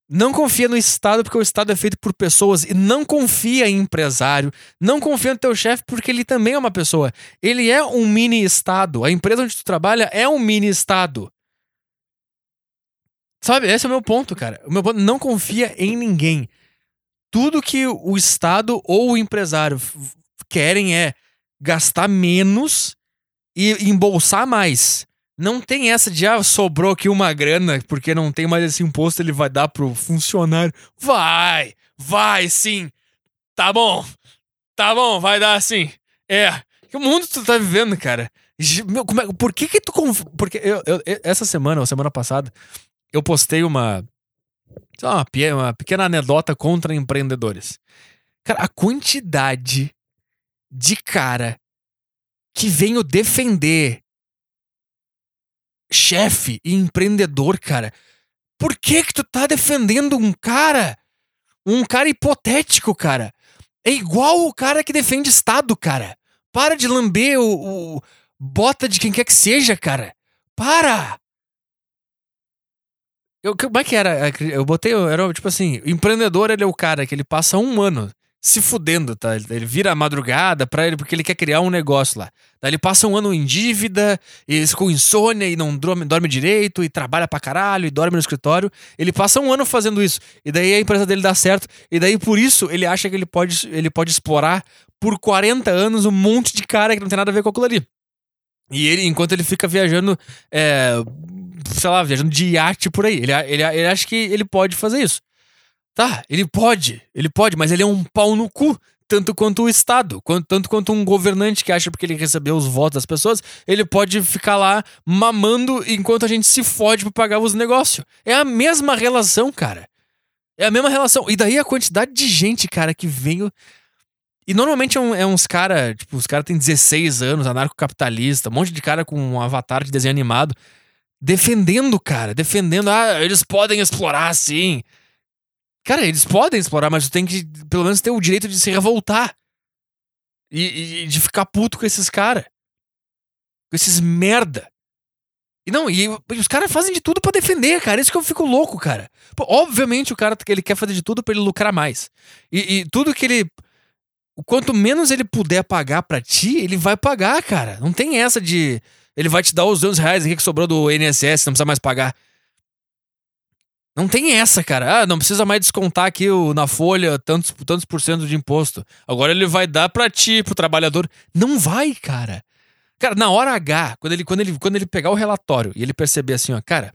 Não confia no Estado porque o Estado é feito por pessoas e não confia em empresário. Não confia no teu chefe porque ele também é uma pessoa. Ele é um mini Estado. A empresa onde tu trabalha é um mini Estado. Sabe? Esse é o meu ponto, cara. O meu ponto não confia em ninguém. Tudo que o Estado ou o empresário querem é gastar menos e embolsar mais. Não tem essa de, ah, sobrou aqui uma grana, porque não tem mais esse imposto, ele vai dar pro funcionário. Vai! Vai sim! Tá bom! Tá bom, vai dar sim. É. Que mundo tu tá vivendo, cara? Meu, como é, por que que tu. Porque eu, eu, essa semana, ou semana passada, eu postei uma. Uma, uma pequena anedota contra empreendedores. Cara, a quantidade de cara que venho defender chefe e empreendedor, cara. Por que que tu tá defendendo um cara? Um cara hipotético, cara. É igual o cara que defende Estado, cara. Para de lamber o, o bota de quem quer que seja, cara. Para! Eu, como é que era? Eu botei, era tipo assim, empreendedor ele é o cara que ele passa um ano se fudendo, tá? Ele vira a madrugada pra ele porque ele quer criar um negócio lá. Daí ele passa um ano em dívida, e com insônia e não dorme, dorme direito, e trabalha pra caralho, e dorme no escritório. Ele passa um ano fazendo isso. E daí a empresa dele dá certo. E daí por isso ele acha que ele pode, ele pode explorar por 40 anos um monte de cara que não tem nada a ver com aquilo ali. E ele, enquanto ele fica viajando, é, sei lá, viajando de iate por aí, ele, ele, ele acha que ele pode fazer isso. Tá, ele pode, ele pode, mas ele é um pau no cu, tanto quanto o Estado, quanto, tanto quanto um governante que acha porque ele recebeu os votos das pessoas, ele pode ficar lá mamando enquanto a gente se fode pra pagar os negócios. É a mesma relação, cara. É a mesma relação. E daí a quantidade de gente, cara, que veio. E normalmente é, um, é uns cara, tipo, os caras têm 16 anos, anarcocapitalista, um monte de cara com um avatar de desenho animado, defendendo, cara, defendendo, ah, eles podem explorar sim. Cara, eles podem explorar, mas tu tem que, pelo menos, ter o direito de se revoltar. E, e de ficar puto com esses caras. Com esses merda. E não, e, os caras fazem de tudo para defender, cara. Isso que eu fico louco, cara. Pô, obviamente o cara ele quer fazer de tudo para ele lucrar mais. E, e, tudo que ele. Quanto menos ele puder pagar para ti, ele vai pagar, cara. Não tem essa de. Ele vai te dar os 200 reais aqui que sobrou do INSS, não precisa mais pagar. Não tem essa, cara. Ah, não precisa mais descontar aqui o, na folha tantos, tantos por cento de imposto. Agora ele vai dar pra ti, pro trabalhador. Não vai, cara. Cara, na hora H, quando ele, quando ele, quando ele pegar o relatório e ele perceber assim, ó, cara,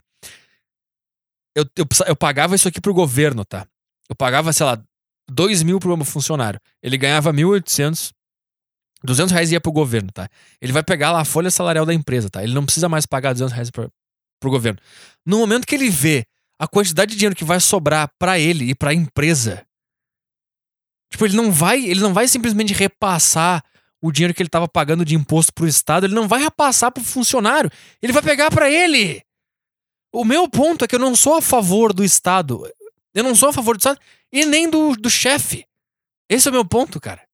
eu, eu, eu pagava isso aqui pro governo, tá? Eu pagava, sei lá, 2 mil pro meu funcionário. Ele ganhava 1.800. 200 reais ia pro governo, tá? Ele vai pegar lá a folha salarial da empresa, tá? Ele não precisa mais pagar 200 reais pro, pro governo. No momento que ele vê a quantidade de dinheiro que vai sobrar para ele e para a empresa. Tipo, ele não vai, ele não vai simplesmente repassar o dinheiro que ele estava pagando de imposto pro estado, ele não vai repassar pro funcionário, ele vai pegar para ele. O meu ponto é que eu não sou a favor do estado. Eu não sou a favor do estado e nem do, do chefe. Esse é o meu ponto, cara.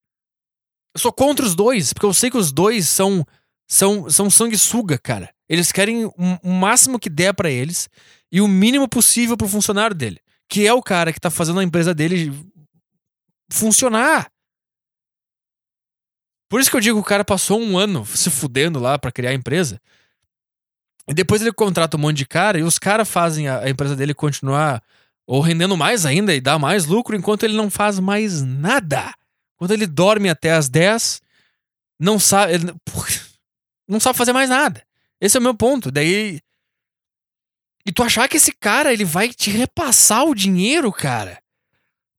Eu sou contra os dois, porque eu sei que os dois são são são sanguessuga, cara. Eles querem o máximo que der para eles e o mínimo possível pro funcionário dele, que é o cara que tá fazendo a empresa dele funcionar. Por isso que eu digo que o cara passou um ano se fudendo lá para criar a empresa. E depois ele contrata um monte de cara e os caras fazem a, a, empresa dele continuar ou rendendo mais ainda e dar mais lucro enquanto ele não faz mais nada. Quando ele dorme até as 10, não sabe, ele, não sabe fazer mais nada. Esse é o meu ponto. Daí e tu achar que esse cara, ele vai te repassar o dinheiro, cara.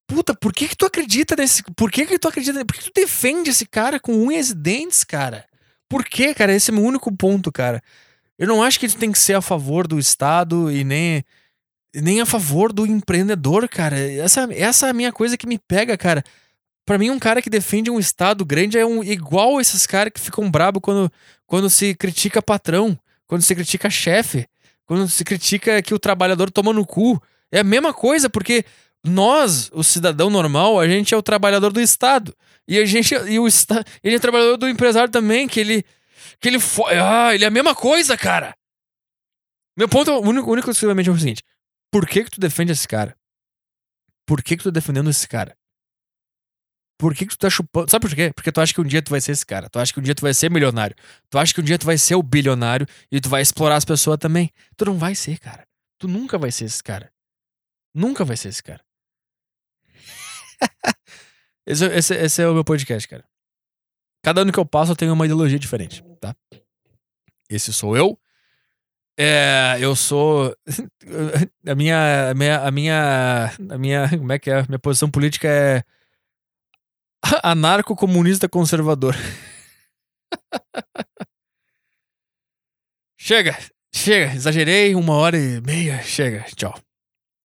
Puta, por que que tu acredita nesse... Por que que tu acredita... Por que tu defende esse cara com unhas e dentes, cara? Por que, cara? Esse é meu único ponto, cara. Eu não acho que tu tem que ser a favor do Estado e nem... Nem a favor do empreendedor, cara. Essa, essa é a minha coisa que me pega, cara. Para mim, um cara que defende um Estado grande é um, igual esses caras que ficam brabo quando, quando se critica patrão, quando se critica chefe. Quando se critica que o trabalhador toma no cu. É a mesma coisa, porque nós, o cidadão normal, a gente é o trabalhador do Estado. E a gente, e o, ele é trabalhador do empresário também, que ele. Que ele. Ah, ele é a mesma coisa, cara. Meu ponto, único, único exclusivamente é o seguinte: por que que tu defende esse cara? Por que que tu tá defendendo esse cara? Por que que tu tá chupando? Sabe por quê? Porque tu acha que um dia tu vai ser esse cara. Tu acha que um dia tu vai ser milionário. Tu acha que um dia tu vai ser o bilionário e tu vai explorar as pessoas também. Tu não vai ser, cara. Tu nunca vai ser esse cara. Nunca vai ser esse cara. *laughs* esse, esse, esse é o meu podcast, cara. Cada ano que eu passo eu tenho uma ideologia diferente, tá? Esse sou eu. É, eu sou. *laughs* A minha, a minha. A minha. A minha. Como é que é? Minha posição política é. *laughs* Anarco-comunista conservador. *laughs* chega, chega, exagerei, uma hora e meia, chega, tchau.